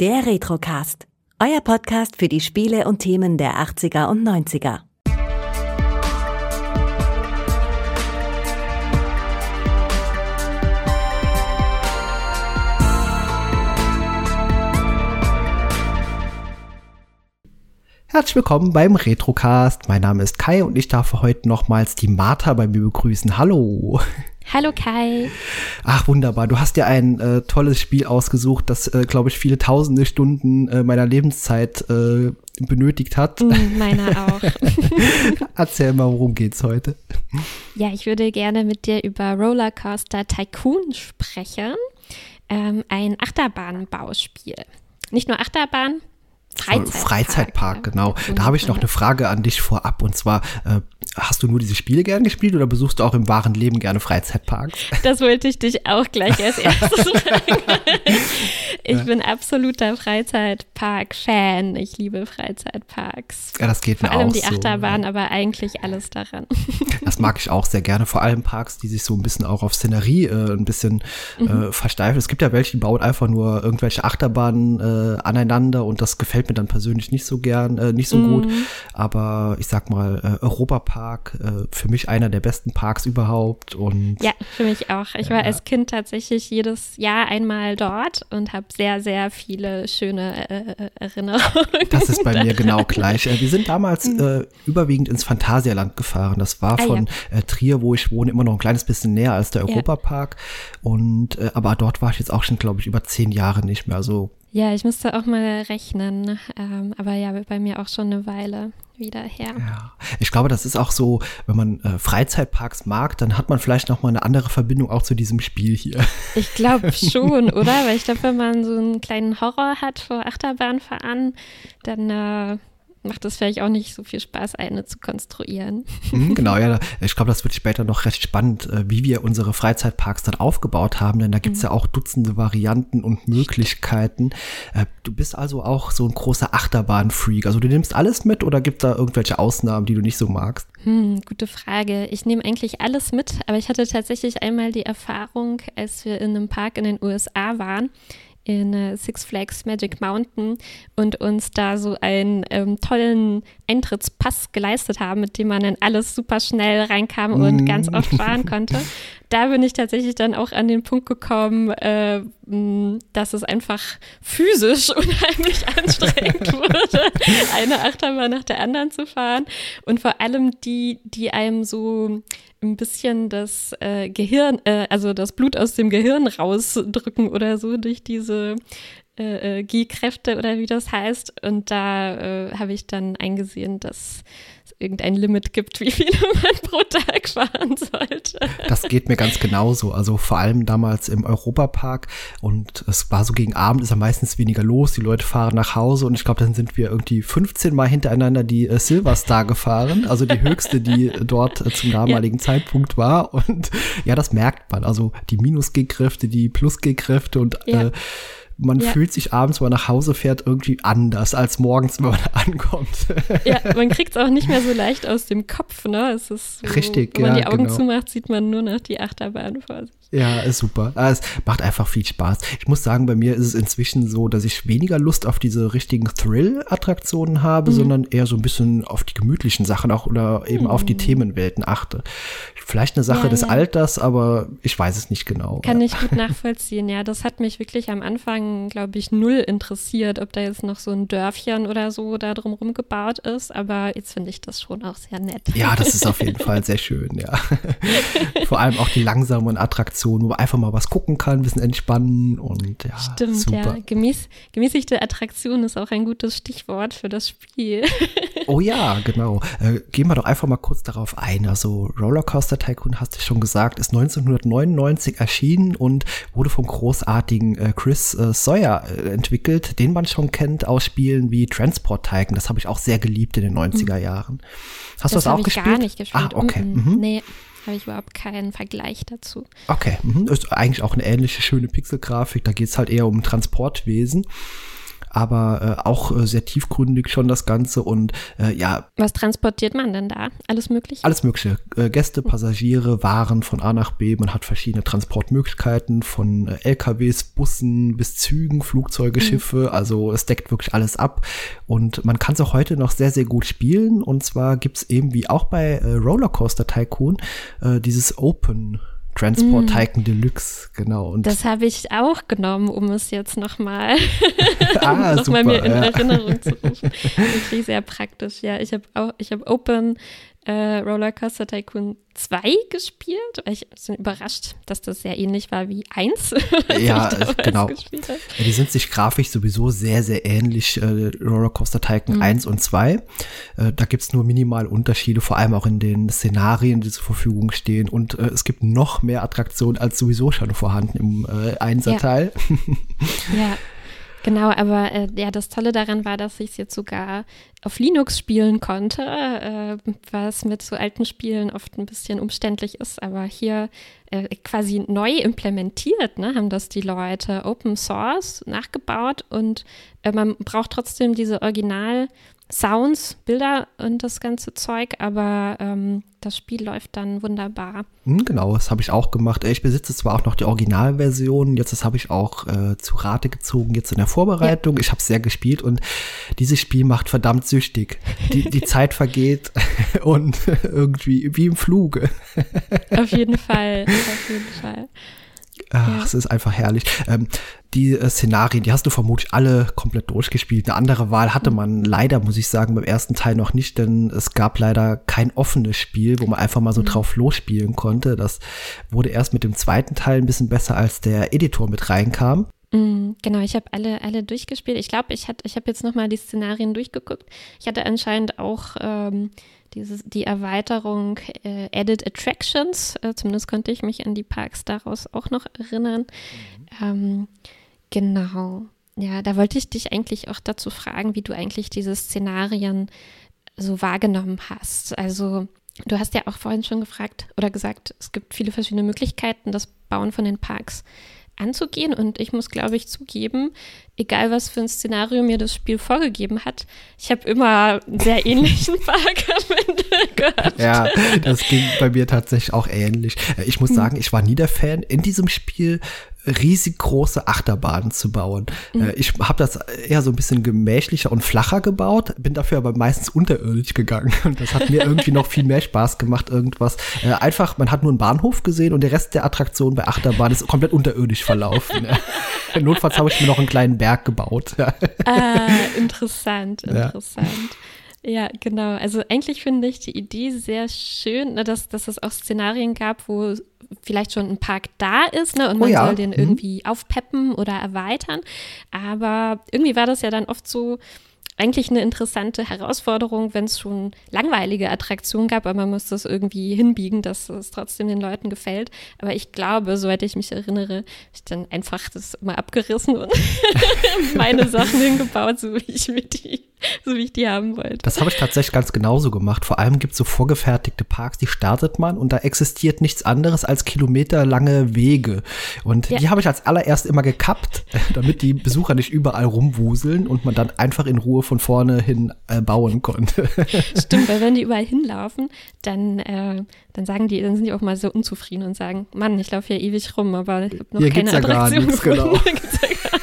Der Retrocast. Euer Podcast für die Spiele und Themen der 80er und 90er. Herzlich willkommen beim Retrocast. Mein Name ist Kai und ich darf heute nochmals die Martha bei mir begrüßen. Hallo. Hallo Kai. Ach, wunderbar. Du hast dir ein äh, tolles Spiel ausgesucht, das, äh, glaube ich, viele tausende Stunden äh, meiner Lebenszeit äh, benötigt hat. Mm, meiner auch. Erzähl mal, worum geht's heute? Ja, ich würde gerne mit dir über Rollercoaster Tycoon sprechen. Ähm, ein Achterbahnbauspiel. Nicht nur Achterbahn, Freizeitpark. Freizeitpark, genau. Da habe ich noch eine Frage an dich vorab. Und zwar, äh, hast du nur diese Spiele gern gespielt oder besuchst du auch im wahren Leben gerne Freizeitparks? Das wollte ich dich auch gleich als erstes fragen. Ich bin absoluter Freizeitpark-Fan. Ich liebe Freizeitparks. Ja, das geht Vor mir allem auch die so. Achterbahn, ja. aber eigentlich alles daran. Das mag ich auch sehr gerne. Vor allem Parks, die sich so ein bisschen auch auf Szenerie äh, ein bisschen Mhm. äh, versteifen. Es gibt ja welche, die bauen einfach nur irgendwelche Achterbahnen äh, aneinander und das gefällt mir dann persönlich nicht so gern, äh, nicht so Mhm. gut. Aber ich sag mal, äh, Europapark, äh, für mich einer der besten Parks überhaupt. Und Ja, für mich auch. Ich war als Kind tatsächlich jedes Jahr einmal dort und habe sehr, sehr viele schöne äh, Erinnerungen. Das ist bei mir genau gleich. Äh, Wir sind damals äh, überwiegend ins Phantasialand gefahren. Das war Mhm. Ah, von äh, Trier, wo ich wohne, immer noch ein kleines bisschen näher als der Ja. Europapark. Und äh, aber dort war ich jetzt auch schon, glaube ich, über zehn Jahre nicht mehr. Also Ja, ich müsste auch mal rechnen. Ähm, aber ja, bei mir auch schon eine Weile wieder her. ja, ich glaube, das ist auch so, wenn man äh, Freizeitparks mag, dann hat man vielleicht noch mal eine andere Verbindung auch zu diesem Spiel hier. Ich glaube schon, oder? Weil ich glaube, wenn man so einen kleinen Horror hat vor Achterbahnfahren, dann äh, macht es vielleicht auch nicht so viel Spaß, eine zu konstruieren. Mhm, genau, ja. Ich glaube, das wird später noch recht spannend, äh, wie wir unsere Freizeitparks dann aufgebaut haben, denn da gibt's ja auch Dutzende Varianten und Möglichkeiten. Äh, Du bist also auch so ein großer Achterbahn-Freak. Also du nimmst alles mit oder gibt da irgendwelche Ausnahmen, die du nicht so magst? Hm, gute Frage. Ich nehme eigentlich alles mit, aber ich hatte tatsächlich einmal die Erfahrung, als wir in einem Park in den USA waren, in äh, Six Flags Magic Mountain und uns da so einen ähm, tollen Eintrittspass geleistet haben, mit dem man dann alles super schnell reinkam und ganz oft fahren konnte. Da bin ich tatsächlich dann auch an den Punkt gekommen, äh, dass es einfach physisch unheimlich anstrengend wurde, eine Achterbahn nach der anderen zu fahren. Und vor allem die, die einem so ein bisschen das äh, Gehirn, äh, also das Blut aus dem Gehirn rausdrücken oder so durch diese äh, äh, G-Kräfte oder wie das heißt. Und da äh, habe ich dann eingesehen, dass es irgendein Limit gibt, wie viele man pro Tag fahren sollte. Das geht mir ganz genauso. Also vor allem damals im Europapark und es war so gegen Abend ist ja meistens weniger los. Die Leute fahren nach Hause und ich glaube, dann sind wir irgendwie 15 Mal hintereinander die äh, Silverstar gefahren. Also die höchste, die dort äh, zum damaligen Zeitpunkt war. Und ja, das merkt man. Also die Minus-G-Kräfte, die Plus-G-Kräfte und Ja. äh, man Ja. fühlt sich abends, wenn man nach Hause fährt, irgendwie anders als morgens, wenn man ankommt. Ja, man kriegt es auch nicht mehr so leicht aus dem Kopf, ne? Es ist so, Richtig, wenn man ja, die Augen genau. zumacht, sieht man nur noch die Achterbahn vor sich. Ja, ist super. Ah, Es macht einfach viel Spaß. Ich muss sagen, bei mir ist es inzwischen so, dass ich weniger Lust auf diese richtigen Thrill-Attraktionen habe, Mhm. sondern eher so ein bisschen auf die gemütlichen Sachen auch oder eben auf die Themenwelten achte. Vielleicht eine Sache Mhm. Ja, des ja. Alters, aber ich weiß es nicht genau. Kann ich gut nachvollziehen, ja. Das hat mich wirklich am Anfang, glaube ich, null interessiert, ob da jetzt noch so ein Dörfchen oder so da drumherum gebaut ist. Aber jetzt finde ich das schon auch sehr nett. Ja, das ist auf jeden Fall sehr schön, ja. Vor allem auch die langsamen Attraktionen, wo man einfach mal was gucken kann, ein bisschen entspannen und ja, Stimmt, super. ja. Gemäß, gemäßigte Attraktion ist auch ein gutes Stichwort für das Spiel. Oh ja, genau. Äh, gehen wir doch einfach mal kurz darauf ein. Also Rollercoaster Tycoon, hast du schon gesagt, ist 1999 erschienen und wurde vom großartigen äh, Chris äh, Sawyer äh, entwickelt, den man schon kennt aus Spielen wie Transport Tycoon. Das habe ich auch sehr geliebt in den 90er Jahren. Hast du das habe auch ich gespielt? gar nicht gespielt. Ah, okay. -mm. Mhm. Nee, habe ich überhaupt keinen Vergleich dazu. Okay, mhm. ist eigentlich auch eine ähnliche schöne Pixelgrafik. Da geht's halt eher um Transportwesen. Aber äh, auch äh, sehr tiefgründig schon das Ganze und äh, ja. Was transportiert man denn da? Alles Mögliche? Alles Mögliche. Äh, Gäste, Passagiere, Waren von A nach B. Man hat verschiedene Transportmöglichkeiten von äh, LKWs, Bussen bis Zügen, Flugzeuge, mhm. Schiffe. Also es deckt wirklich alles ab und man kann es auch heute noch sehr, sehr gut spielen und zwar gibt's eben wie auch bei äh, Rollercoaster Tycoon dieses Open Transport mm. Tycoon Deluxe, genau. Und das habe ich auch genommen, um es jetzt nochmal ah, noch mir in ja. Erinnerung zu rufen. Wirklich sehr praktisch. Ja, ich habe auch, ich habe Open äh, Rollercoaster Tycoon 2 gespielt. Ich bin überrascht, dass das sehr ähnlich war wie 1. ja, genau. Ja, die sind sich grafisch sowieso sehr, sehr ähnlich, äh, Rollercoaster Tycoon mhm. 1 und 2. Äh, da gibt's nur minimal Unterschiede, vor allem auch in den Szenarien, die zur Verfügung stehen. Und äh, es gibt noch mehr Attraktionen als sowieso schon vorhanden im äh, 1er-Teil. Ja. ja. Genau, aber äh, ja, das Tolle daran war, dass ich es jetzt sogar auf Linux spielen konnte, äh, was mit so alten Spielen oft ein bisschen umständlich ist, aber hier äh, quasi neu implementiert, ne, haben das die Leute Open Source nachgebaut und äh, man braucht trotzdem diese Original- Sounds, Bilder und das ganze Zeug, aber ähm, das Spiel läuft dann wunderbar. Hm, genau, das habe ich auch gemacht. Ich besitze zwar auch noch die Originalversion, jetzt das habe ich auch äh, zu Rate gezogen, jetzt in der Vorbereitung. Ja. Ich habe es sehr gespielt und dieses Spiel macht verdammt süchtig. Die, die Zeit vergeht und irgendwie wie im Fluge. Auf jeden Fall, auf jeden Fall. Ach, ja. es ist einfach herrlich. Ähm, die äh, Szenarien, die hast du vermutlich alle komplett durchgespielt. Eine andere Wahl hatte man leider, muss ich sagen, beim ersten Teil noch nicht, denn es gab leider kein offenes Spiel, wo man einfach mal so mhm. drauf losspielen konnte. Das wurde erst mit dem zweiten Teil ein bisschen besser, als der Editor mit reinkam. Mhm, genau, ich habe alle, alle durchgespielt. Ich glaube, ich, ich habe jetzt nochmal die Szenarien durchgeguckt. Ich hatte anscheinend auch ähm, dieses, die Erweiterung äh, Added Attractions, äh, zumindest konnte ich mich an die Parks daraus auch noch erinnern. Mhm. Ähm, genau. Ja, da wollte ich dich eigentlich auch dazu fragen, wie du eigentlich diese Szenarien so wahrgenommen hast. Also du hast ja auch vorhin schon gefragt oder gesagt, es gibt viele verschiedene Möglichkeiten, das Bauen von den Parks anzugehen. Und ich muss, glaube ich, zugeben, egal was für ein Szenario mir das Spiel vorgegeben hat, ich habe immer einen sehr ähnlichen Park am Ende gehabt. Ja, das ging bei mir tatsächlich auch ähnlich. Ich muss hm. sagen, ich war nie der Fan in diesem Spiel riesig große Achterbahnen zu bauen. Mhm. Ich habe das eher so ein bisschen gemächlicher und flacher gebaut, bin dafür aber meistens unterirdisch gegangen. Und das hat mir irgendwie noch viel mehr Spaß gemacht, irgendwas. Äh, einfach, man hat nur einen Bahnhof gesehen und der Rest der Attraktion bei Achterbahn ist komplett unterirdisch verlaufen. Notfalls habe ich mir noch einen kleinen Berg gebaut. ah, interessant, interessant. Ja. Ja, genau. Also eigentlich finde ich die Idee sehr schön, ne, dass, dass es auch Szenarien gab, wo vielleicht schon ein Park da ist ne, und oh man ja. soll den mhm. irgendwie aufpeppen oder erweitern. Aber irgendwie war das ja dann oft so, eigentlich eine interessante Herausforderung, wenn es schon langweilige Attraktionen gab, aber man muss das irgendwie hinbiegen, dass es trotzdem den Leuten gefällt. Aber ich glaube, soweit ich mich erinnere, habe ich dann einfach das immer abgerissen und meine Sachen hingebaut, so wie ich mir die so wie ich die haben wollte. Das habe ich tatsächlich ganz genauso gemacht. Vor allem gibt es so vorgefertigte Parks, die startet man und da existiert nichts anderes als kilometerlange Wege. Und ja. die habe ich als allererst immer gekappt, damit die Besucher nicht überall rumwuseln und man dann einfach in Ruhe von vorne hin äh, bauen konnte. Stimmt, weil wenn die überall hinlaufen, dann, äh, dann sagen die, dann sind die auch mal so unzufrieden und sagen, Mann, ich laufe hier ewig rum, aber ich habe noch hier keine ja Attraktion gar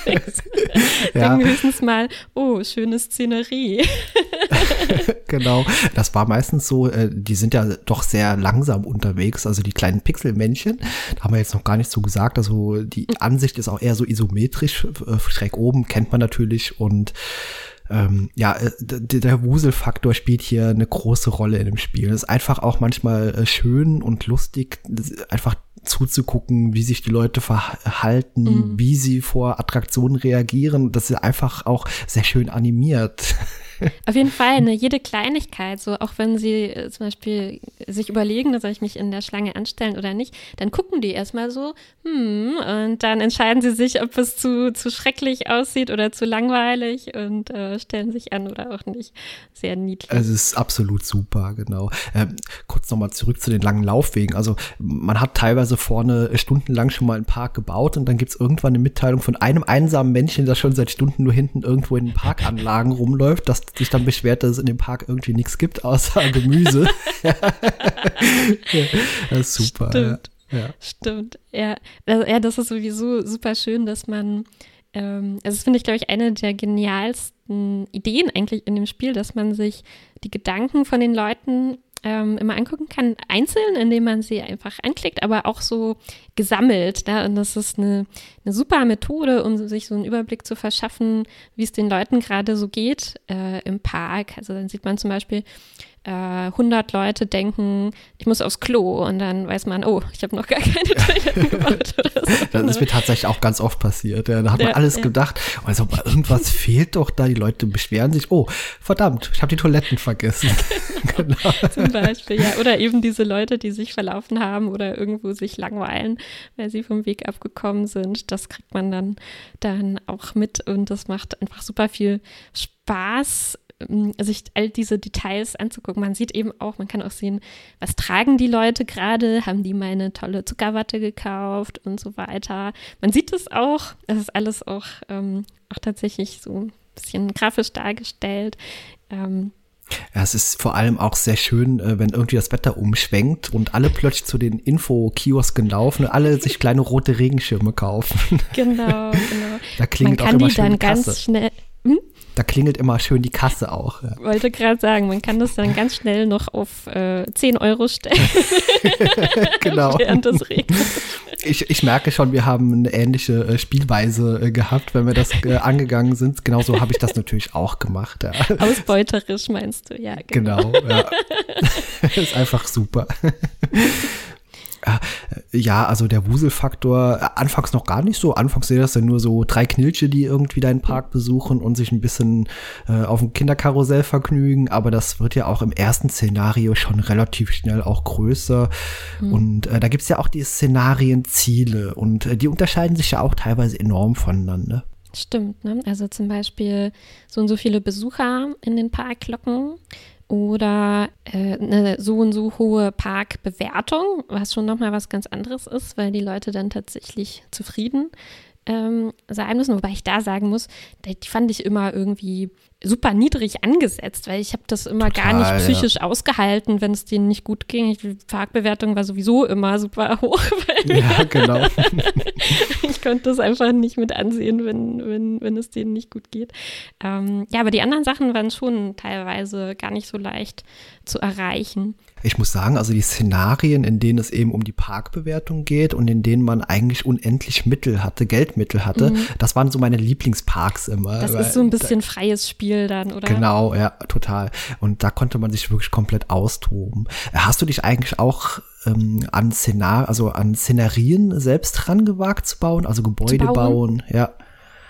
nichts, genau. ja. Denken höchstens mal, oh, schöne Szenerie. genau, das war meistens so, äh, die sind ja doch sehr langsam unterwegs, also die kleinen Pixelmännchen, da haben wir jetzt noch gar nicht so gesagt, also die Ansicht ist auch eher so isometrisch, äh, schräg oben kennt man natürlich und ähm, ja, äh, der Wuselfaktor spielt hier eine große Rolle in dem Spiel. Es ist einfach auch manchmal äh, schön und lustig, einfach zuzugucken, wie sich die Leute verhalten, mhm. wie sie vor Attraktionen reagieren. Das ist einfach auch sehr schön animiert. Auf jeden Fall, eine jede Kleinigkeit, so auch wenn sie äh, zum Beispiel sich überlegen, soll ich mich in der Schlange anstellen oder nicht, dann gucken die erstmal so, hm, und dann entscheiden sie sich, ob es zu, zu schrecklich aussieht oder zu langweilig und äh, stellen sich an oder auch nicht. Sehr niedlich. Es ist absolut super, genau. Ähm, kurz nochmal zurück zu den langen Laufwegen. Also man hat teilweise vorne stundenlang schon mal einen Park gebaut und dann gibt es irgendwann eine Mitteilung von einem einsamen Männchen, das schon seit Stunden nur hinten irgendwo in den Parkanlagen rumläuft, das sich dann beschwert, dass es in dem Park irgendwie nichts gibt, außer Gemüse. das ist super. Stimmt. Ja. Ja. Stimmt, ja. Also, ja, das ist sowieso super schön, dass man, ähm, also das finde ich, glaube ich, eine der genialsten Ideen eigentlich in dem Spiel, dass man sich die Gedanken von den Leuten ähm, immer angucken kann, einzeln, indem man sie einfach anklickt, aber auch so gesammelt. Ne? Und das ist eine, eine super Methode, um sich so einen Überblick zu verschaffen, wie es den Leuten gerade so geht äh, im Park. Also dann sieht man zum Beispiel, äh, 100 Leute denken, ich muss aufs Klo und dann weiß man, oh, ich habe noch gar keine Toiletten oder so. Das ist mir tatsächlich auch ganz oft passiert. Ja, da hat man Ja, alles ja. gedacht, also irgendwas fehlt doch da. Die Leute beschweren sich, oh, verdammt, ich habe die Toiletten vergessen. genau. Zum Beispiel, ja. Oder eben diese Leute, die sich verlaufen haben oder irgendwo sich langweilen, weil sie vom Weg abgekommen sind. Das kriegt man dann, dann auch mit und das macht einfach super viel Spaß, ähm, sich all diese Details anzugucken. Man sieht eben auch, man kann auch sehen, was tragen die Leute gerade, haben die meine tolle Zuckerwatte gekauft und so weiter. Man sieht es auch, es ist alles auch, ähm, auch tatsächlich so ein bisschen grafisch dargestellt. Ähm, Ja, es ist vor allem auch sehr schön, äh, wenn irgendwie das Wetter umschwenkt und alle plötzlich zu den Info-Kiosken laufen und alle sich kleine rote Regenschirme kaufen. Genau, genau. Da Man klingelt auch kann immer die schön dann ganz schnell, hm? Da klingelt immer schön die Kasse auch. Ja. wollte gerade sagen, man kann das dann ganz schnell noch auf äh, 10 Euro stellen, genau. während es regnet. Ich, ich merke schon, wir haben eine ähnliche äh, Spielweise äh, gehabt, wenn wir das äh, angegangen sind. Genauso habe ich das natürlich auch gemacht. Ja. Ausbeuterisch meinst du, ja. Genau. Genau, ja. ist einfach super. Ja, äh, Ja, also der Wuselfaktor, äh, anfangs noch gar nicht so. Anfangs sind das ja nur so drei Knilche, die irgendwie deinen Park besuchen und sich ein bisschen äh, auf dem Kinderkarussell vergnügen. Aber das wird ja auch im ersten Szenario schon relativ schnell auch größer. Und äh, da gibt's ja auch die Szenarienziele und äh, die unterscheiden sich ja auch teilweise enorm voneinander. Stimmt, ne? Also zum Beispiel so und so viele Besucher in den Park locken oder äh, eine so und so hohe Parkbewertung, was schon nochmal was ganz anderes ist, weil die Leute dann tatsächlich zufrieden ähm, sein müssen. Wobei ich da sagen muss, die fand ich immer irgendwie super niedrig angesetzt, weil ich habe das immer gar Total, nicht ja. psychisch ausgehalten, wenn es denen nicht gut ging. Die Parkbewertung war sowieso immer super hoch, Ja, genau. ich konnte das einfach nicht mit ansehen, wenn, wenn, wenn es denen nicht gut geht. Ähm, ja, aber die anderen Sachen waren schon teilweise gar nicht so leicht zu erreichen. Ich muss sagen, also die Szenarien, in denen es eben um die Parkbewertung geht und in denen man eigentlich unendlich Mittel hatte, Geldmittel hatte, das waren so meine Lieblingsparks immer. Mhm. Das ist so ein bisschen freies Spiel dann, oder? Genau, ja, total. Und da konnte man sich wirklich komplett austoben. Hast du dich eigentlich auch ähm, an Szenar, also an Szenarien selbst dran gewagt zu bauen, also Gebäude bauen? bauen? Ja.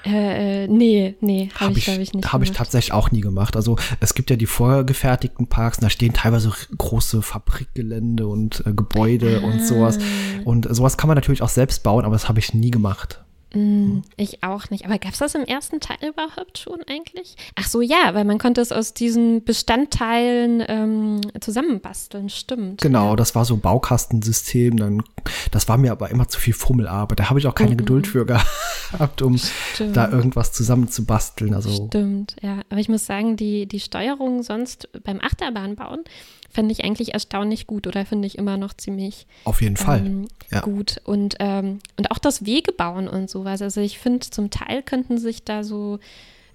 Äh, äh, nee, nee, habe Habe ich, glaube ich, nicht. hab ich tatsächlich auch nie gemacht. Also es gibt ja die vorgefertigten Parks, da stehen teilweise große Fabrikgelände und äh, Gebäude und sowas. Ah. Und sowas kann man natürlich auch selbst bauen, aber das habe ich nie gemacht. Mm, ich auch nicht. Aber gab es das im ersten Teil überhaupt schon eigentlich? Ach so, ja, weil man konnte es aus diesen Bestandteilen ähm, zusammenbasteln, stimmt. Genau, das war so ein Baukastensystem. Dann, das war mir aber immer zu viel Fummelarbeit. Da habe ich auch keine Geduld für gehabt, um Stimmt. da irgendwas zusammenzubasteln. Also Stimmt, ja. Aber ich muss sagen, die, die Steuerung sonst beim Achterbahnbauen fand ich eigentlich erstaunlich gut oder finde ich immer noch ziemlich auf jeden Fall. ähm, Ja. gut. Und, ähm, und auch das Wegebauen und sowas. Also ich finde, zum Teil könnten sich da so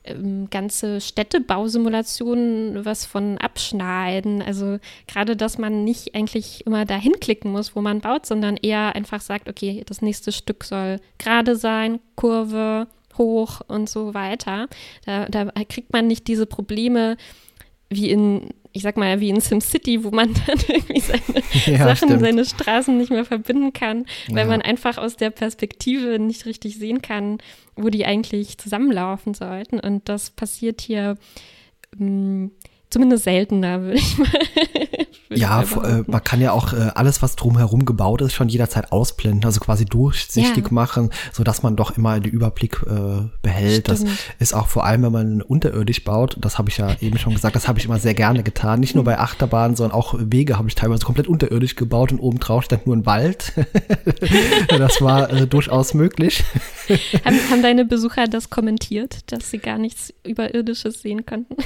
ähm, ganze Städtebausimulationen was von abschneiden. Also gerade, dass man nicht eigentlich immer dahin klicken muss, wo man baut, sondern eher einfach sagt, okay, das nächste Stück soll gerade sein, Kurve, hoch und so weiter. Da, da kriegt man nicht diese Probleme wie in, ich sag mal, wie in SimCity, wo man dann irgendwie seine Ja, Sachen, stimmt. seine Straßen nicht mehr verbinden kann, weil Ja. man einfach aus der Perspektive nicht richtig sehen kann, wo die eigentlich zusammenlaufen sollten. Und das passiert hier mh, mm, zumindest seltener, würde ich mal. ja, äh, man kann ja auch äh, alles, was drumherum gebaut ist, schon jederzeit ausblenden, also quasi durchsichtig ja. machen, so dass man doch immer den Überblick äh, behält. Stimmt. Das ist auch vor allem, wenn man unterirdisch baut, das habe ich ja eben schon gesagt, das habe ich immer sehr gerne getan. Nicht nur bei Achterbahnen, sondern auch Wege habe ich teilweise komplett unterirdisch gebaut und oben drauf stand nur ein Wald. das war äh, durchaus möglich. haben, haben deine Besucher das kommentiert, dass sie gar nichts Überirdisches sehen konnten?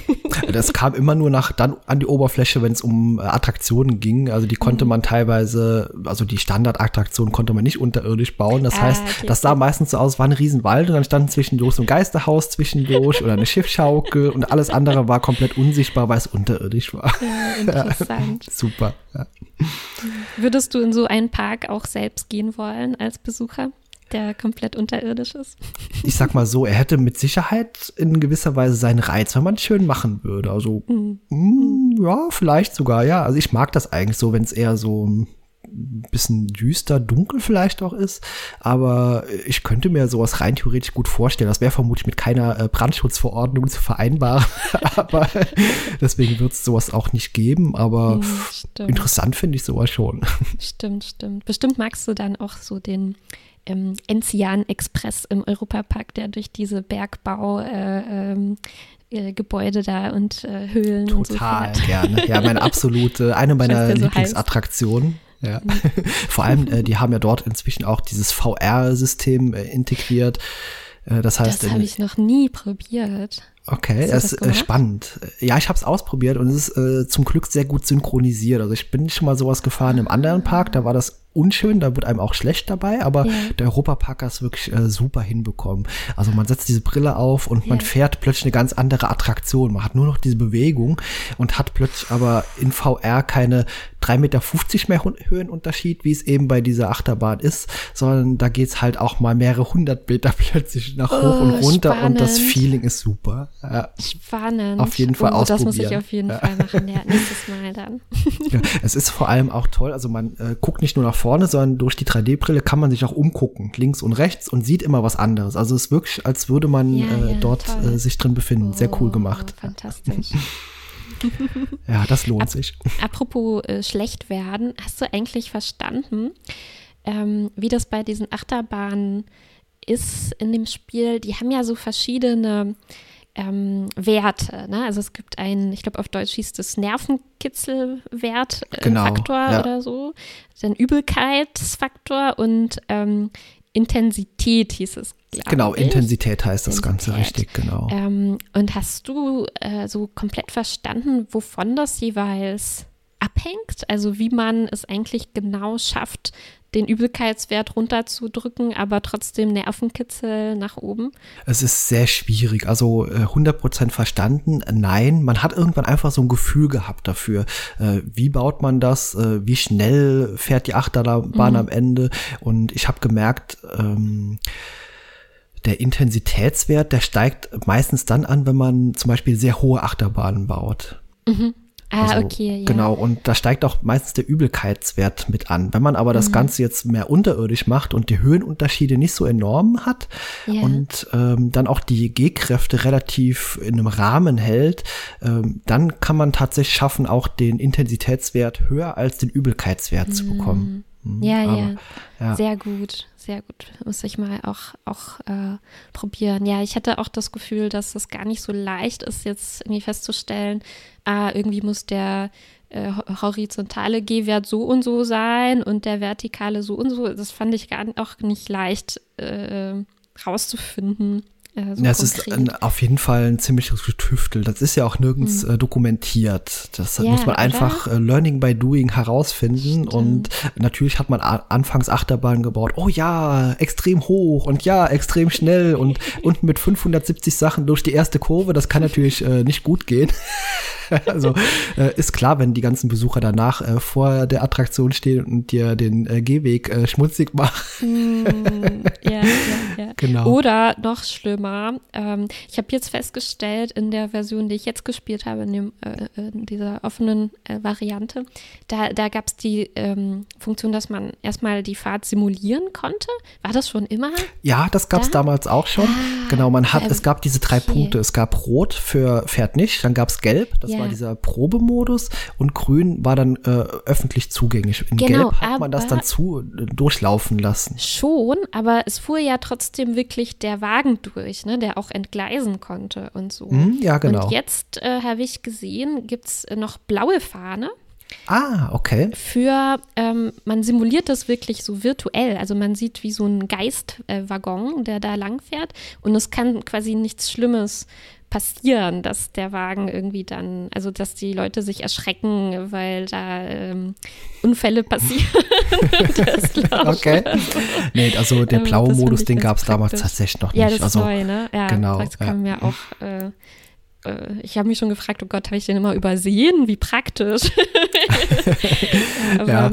das kam immer nur nach dann an die Oberfläche, wenn es um äh, Attraktionen ging. Also die konnte mhm. man teilweise, also die Standardattraktion konnte man nicht unterirdisch bauen. Das ah, heißt, okay. das sah meistens so aus, war ein Riesenwald und dann stand zwischendurch so ein Geisterhaus zwischendurch oder eine Schiffschaukel und alles andere war komplett unsichtbar, weil es unterirdisch war. Ja, interessant. Super. Ja. Würdest du in so einen Park auch selbst gehen wollen als Besucher? Der komplett unterirdisch ist. Ich sag mal so, er hätte mit Sicherheit in gewisser Weise seinen Reiz, wenn man es schön machen würde. Also, mhm. mh, mm, ja, vielleicht sogar, ja. Also ich mag das eigentlich so, wenn es eher so ein bisschen düster, dunkel vielleicht auch ist. Aber ich könnte mir sowas rein theoretisch gut vorstellen. Das wäre vermutlich mit keiner äh, Brandschutzverordnung zu vereinbaren. aber deswegen wird es sowas auch nicht geben. Aber mhm, interessant finde ich sowas schon. Stimmt, stimmt. Bestimmt magst du dann auch so den ähm, Enzian Express im Europapark, der durch diese Bergbaugebäude äh, ähm, äh, da und äh, Höhlen Total und so Total gerne. Ja, meine absolute, eine meiner so Lieblingsattraktionen. Ja. Mhm. Vor allem, äh, die haben ja dort inzwischen auch dieses VR-System äh, integriert. Äh, das heißt, das habe ich noch nie probiert. Okay, das ist äh, spannend. Ja, ich habe es ausprobiert und es ist äh, zum Glück sehr gut synchronisiert. Also ich bin schon mal sowas gefahren im anderen Park, da war das unschön, da wird einem auch schlecht dabei, aber ja. der Europapark hat es wirklich äh, super hinbekommen. Also man setzt diese Brille auf und ja. man fährt plötzlich eine ganz andere Attraktion. Man hat nur noch diese Bewegung und hat plötzlich aber in VR keine 3,50 Meter mehr Höhenunterschied, wie es eben bei dieser Achterbahn ist, sondern da geht's halt auch mal mehrere hundert Meter plötzlich nach hoch oh, und runter spannend. und das Feeling ist super. Ja. Spannend. Auf jeden Fall oh, ausprobieren. Das muss ich auf jeden ja. Fall machen, ja, nächstes Mal dann. Ja, es ist vor allem auch toll, also man äh, guckt nicht nur nach vorne, sondern durch die 3D-Brille kann man sich auch umgucken, links und rechts und sieht immer was anderes. Also es ist wirklich, als würde man äh, dort äh, sich drin befinden. Oh, Sehr cool gemacht. Fantastisch. ja, das lohnt Ap sich. Apropos äh, schlecht werden, hast du eigentlich verstanden, ähm, wie das bei diesen Achterbahnen ist in dem Spiel? Die haben ja so verschiedene ähm, Werte. Ne? Also es gibt einen, ich glaube auf Deutsch hieß das Nervenkitzelwert, äh, genau, Faktor ja. oder so, dann Übelkeitsfaktor und ähm, Intensität hieß es. Genau, ich. Intensität heißt das Intensität. Ganze richtig, genau. Ähm, und hast du äh, so komplett verstanden, wovon das jeweils abhängt? Also wie man es eigentlich genau schafft, den Übelkeitswert runterzudrücken, aber trotzdem Nervenkitzel nach oben? Es ist sehr schwierig. Also äh, 100% verstanden, nein. Man hat irgendwann einfach so ein Gefühl gehabt dafür. Äh, wie baut man das? Äh, wie schnell fährt die Achterbahn mhm. am Ende? Und ich habe gemerkt, ähm, der Intensitätswert, der steigt meistens dann an, wenn man zum Beispiel sehr hohe Achterbahnen baut. Mhm. Ah, also, okay, ja. Genau, und da steigt auch meistens der Übelkeitswert mit an. Wenn man aber das mhm. Ganze jetzt mehr unterirdisch macht und die Höhenunterschiede nicht so enorm hat ja. und ähm, dann auch die G-Kräfte relativ in einem Rahmen hält, ähm, dann kann man tatsächlich schaffen, auch den Intensitätswert höher als den Übelkeitswert mhm. zu bekommen. Mhm, ja, aber, ja, ja, sehr gut, sehr gut. Muss ich mal auch, auch äh, probieren. Ja, ich hatte auch das Gefühl, dass es gar nicht so leicht ist, jetzt irgendwie festzustellen, ah, irgendwie muss der äh, horizontale G-Wert so und so sein und der vertikale so und so. Das fand ich gar auch nicht leicht äh, rauszufinden. Äh, so ja, es ist ein, auf jeden Fall ein ziemliches Getüftel. Das ist ja auch nirgends mhm. äh, dokumentiert. Das ja, muss man einfach äh, Learning by Doing herausfinden. Stimmt. Und natürlich hat man anfangs Achterbahnen gebaut. Oh ja, extrem hoch und ja, extrem schnell und, und mit 570 Sachen durch die erste Kurve. Das kann natürlich äh, nicht gut gehen. also äh, ist klar, wenn die ganzen Besucher danach vor der Attraktion stehen und dir den Gehweg schmutzig machen. mm, ja, ja, ja. Genau. Oder noch schlimmer schlimmer. Ähm, ich habe jetzt festgestellt, in der Version, die ich jetzt gespielt habe, in, dem, äh, in dieser offenen äh, Variante, da, da gab es die ähm, Funktion, dass man erstmal die Fahrt simulieren konnte. War das schon immer? Ja, das gab es da? damals auch schon. Ah, genau, man hat, es gab diese drei okay. Punkte. Es gab Rot für fährt nicht, dann gab es Gelb, das ja. war dieser Probemodus und Grün war dann äh, öffentlich zugänglich. In genau, Gelb hat man das dann zu äh, durchlaufen lassen. Schon, aber es fuhr ja trotzdem wirklich der Wagen durch, ne, der auch entgleisen konnte und so. Mm, ja, genau. Und jetzt äh, habe ich gesehen, gibt es noch blaue Fahne. Ah, okay. Für, ähm, man simuliert das wirklich so virtuell. Also man sieht wie so ein Geistwaggon, äh, der da langfährt. Und es kann quasi nichts Schlimmes passieren, dass der Wagen irgendwie dann, also dass die Leute sich erschrecken, weil da ähm, Unfälle passieren. okay. Nee, also der ähm, blaue Modus, den gab es damals tatsächlich noch nicht. Ja, das ist also, neu, ne? Ja, genau. Das kam ja, ja auch. Äh, äh, ich habe mich schon gefragt, oh Gott, habe ich den immer übersehen? Wie praktisch. Aber, ja.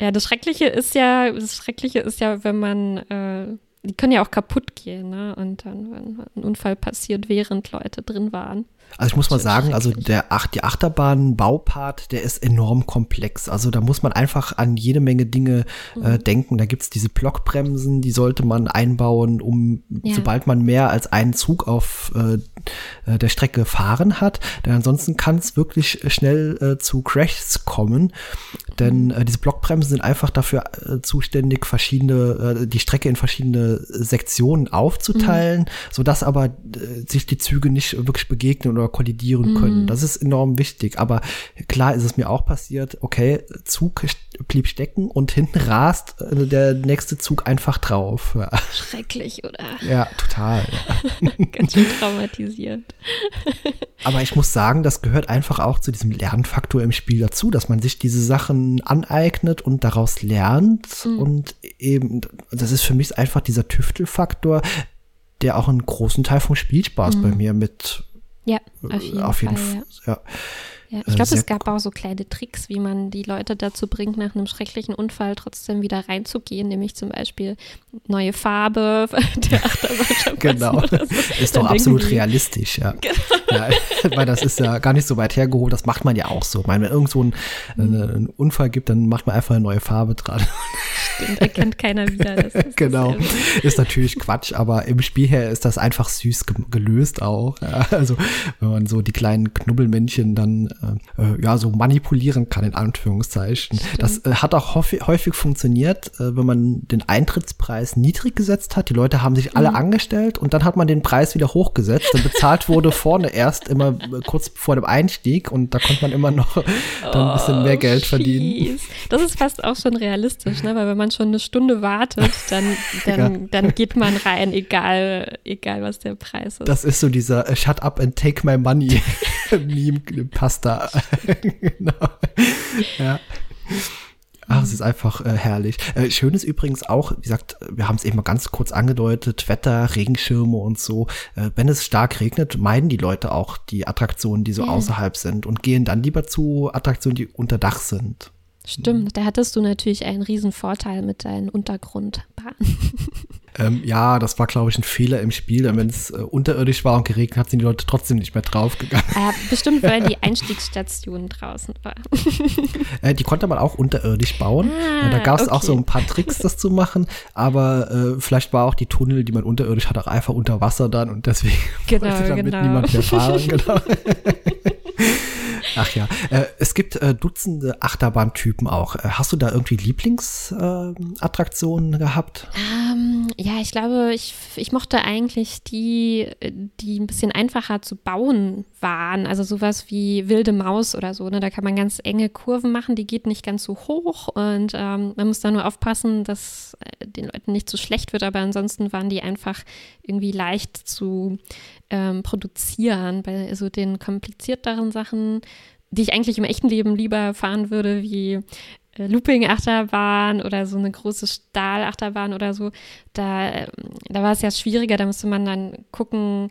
ja, das Schreckliche ist ja, das Schreckliche ist ja, wenn man äh, die können ja auch kaputt gehen, ne? Und dann, wenn ein Unfall passiert, während Leute drin waren. Also ich muss mal sagen, also der Ach die Achterbahn-Baupart, der ist enorm komplex. Also da muss man einfach an jede Menge Dinge äh, mhm. denken. Da gibt's diese Blockbremsen, die sollte man einbauen, um ja. sobald man mehr als einen Zug auf äh, äh der Strecke fahren hat. Denn ansonsten kann es wirklich schnell äh, zu Crashs kommen. Denn mhm. äh, diese Blockbremsen sind einfach dafür äh, zuständig, verschiedene, äh, die Strecke in verschiedene Sektionen aufzuteilen, mhm. sodass aber äh, sich die Züge nicht wirklich begegnen oder kollidieren können. Mhm. Das ist enorm wichtig. Aber klar ist es mir auch passiert, okay, Zug blieb stecken und hinten rast äh, der nächste Zug einfach drauf. Ja. Schrecklich, oder? Ja, total. Ja. Ganz schön traumatisiert. Aber ich muss sagen, das gehört einfach auch zu diesem Lernfaktor im Spiel dazu, dass man sich diese Sachen aneignet und daraus lernt. Mhm. Und eben, das ist für mich einfach dieser Tüftelfaktor, der auch einen großen Teil vom Spielspaß mhm. bei mir mit ja, auf jeden, auf jeden Fall. Fall ja. Ja, ich glaube, es gab auch so kleine Tricks, wie man die Leute dazu bringt, nach einem schrecklichen Unfall trotzdem wieder reinzugehen, nämlich zum Beispiel neue Farbe der Achterbahn. genau, so. ist doch absolut realistisch, ja. Genau. ja. Weil das ist ja gar nicht so weit hergeholt, das macht man ja auch so. Ich meine, wenn irgendwo ein, mhm. einen Unfall gibt, dann macht man einfach eine neue Farbe dran. Stimmt, erkennt keiner wieder. Das ist genau, ist natürlich Quatsch, aber im Spiel her ist das einfach süß gelöst auch. Ja. Also wenn man so die kleinen Knubbelmännchen dann äh, äh, ja so manipulieren kann, in Anführungszeichen. Stimmt. Das äh, hat auch häufig, häufig funktioniert, äh, wenn man den Eintrittspreis niedrig gesetzt hat. Die Leute haben sich alle mhm. angestellt und dann hat man den Preis wieder hochgesetzt. Dann bezahlt wurde vorne erst immer äh, kurz vor dem Einstieg und da konnte man immer noch dann ein bisschen mehr Geld verdienen. Das ist fast auch schon realistisch, ne? weil wenn man schon eine Stunde wartet, dann, dann, dann geht man rein, egal, egal was der Preis ist. Das ist so dieser uh, Shut up and take my money Meme passt da. genau. Ja. Ach, es ist einfach äh, herrlich. Äh, schön ist übrigens auch, wie gesagt, wir haben es eben mal ganz kurz angedeutet, Wetter, Regenschirme und so. Äh, wenn es stark regnet, meiden die Leute auch die Attraktionen, die so ja. außerhalb sind und gehen dann lieber zu Attraktionen, die unter Dach sind. Stimmt, da hattest du natürlich einen riesen Vorteil mit deinen Untergrundbahnen. Ähm, ja, das war, glaube ich, ein Fehler im Spiel. Denn wenn es äh, unterirdisch war und geregnet hat, sind die Leute trotzdem nicht mehr draufgegangen. Äh, bestimmt, weil die Einstiegsstation draußen war. äh, die konnte man auch unterirdisch bauen. Ah, da gab es okay. auch so ein paar Tricks, das zu machen. Aber äh, vielleicht war auch die Tunnel, die man unterirdisch hat, auch einfach unter Wasser dann und deswegen genau, wollte damit genau. niemand mehr fahren. Genau. Ach ja, äh, es gibt äh, Dutzende Achterbahntypen auch. Äh, hast du da irgendwie Lieblingsattraktionen gehabt? Ähm, ja, ich glaube, ich, ich mochte eigentlich die, die ein bisschen einfacher zu bauen waren. Also sowas wie wilde Maus oder so. Ne? Da kann man ganz enge Kurven machen, die geht nicht ganz so hoch und ähm, man muss da nur aufpassen, dass den Leuten nicht zu so schlecht wird. Aber ansonsten waren die einfach irgendwie leicht zu ähm, produzieren. Bei so den komplizierteren Sachen, die ich eigentlich im echten Leben lieber fahren würde, wie äh, Looping-Achterbahn oder so eine große Stahlachterbahn oder so, da, ähm, da war es ja schwieriger, da musste man dann gucken,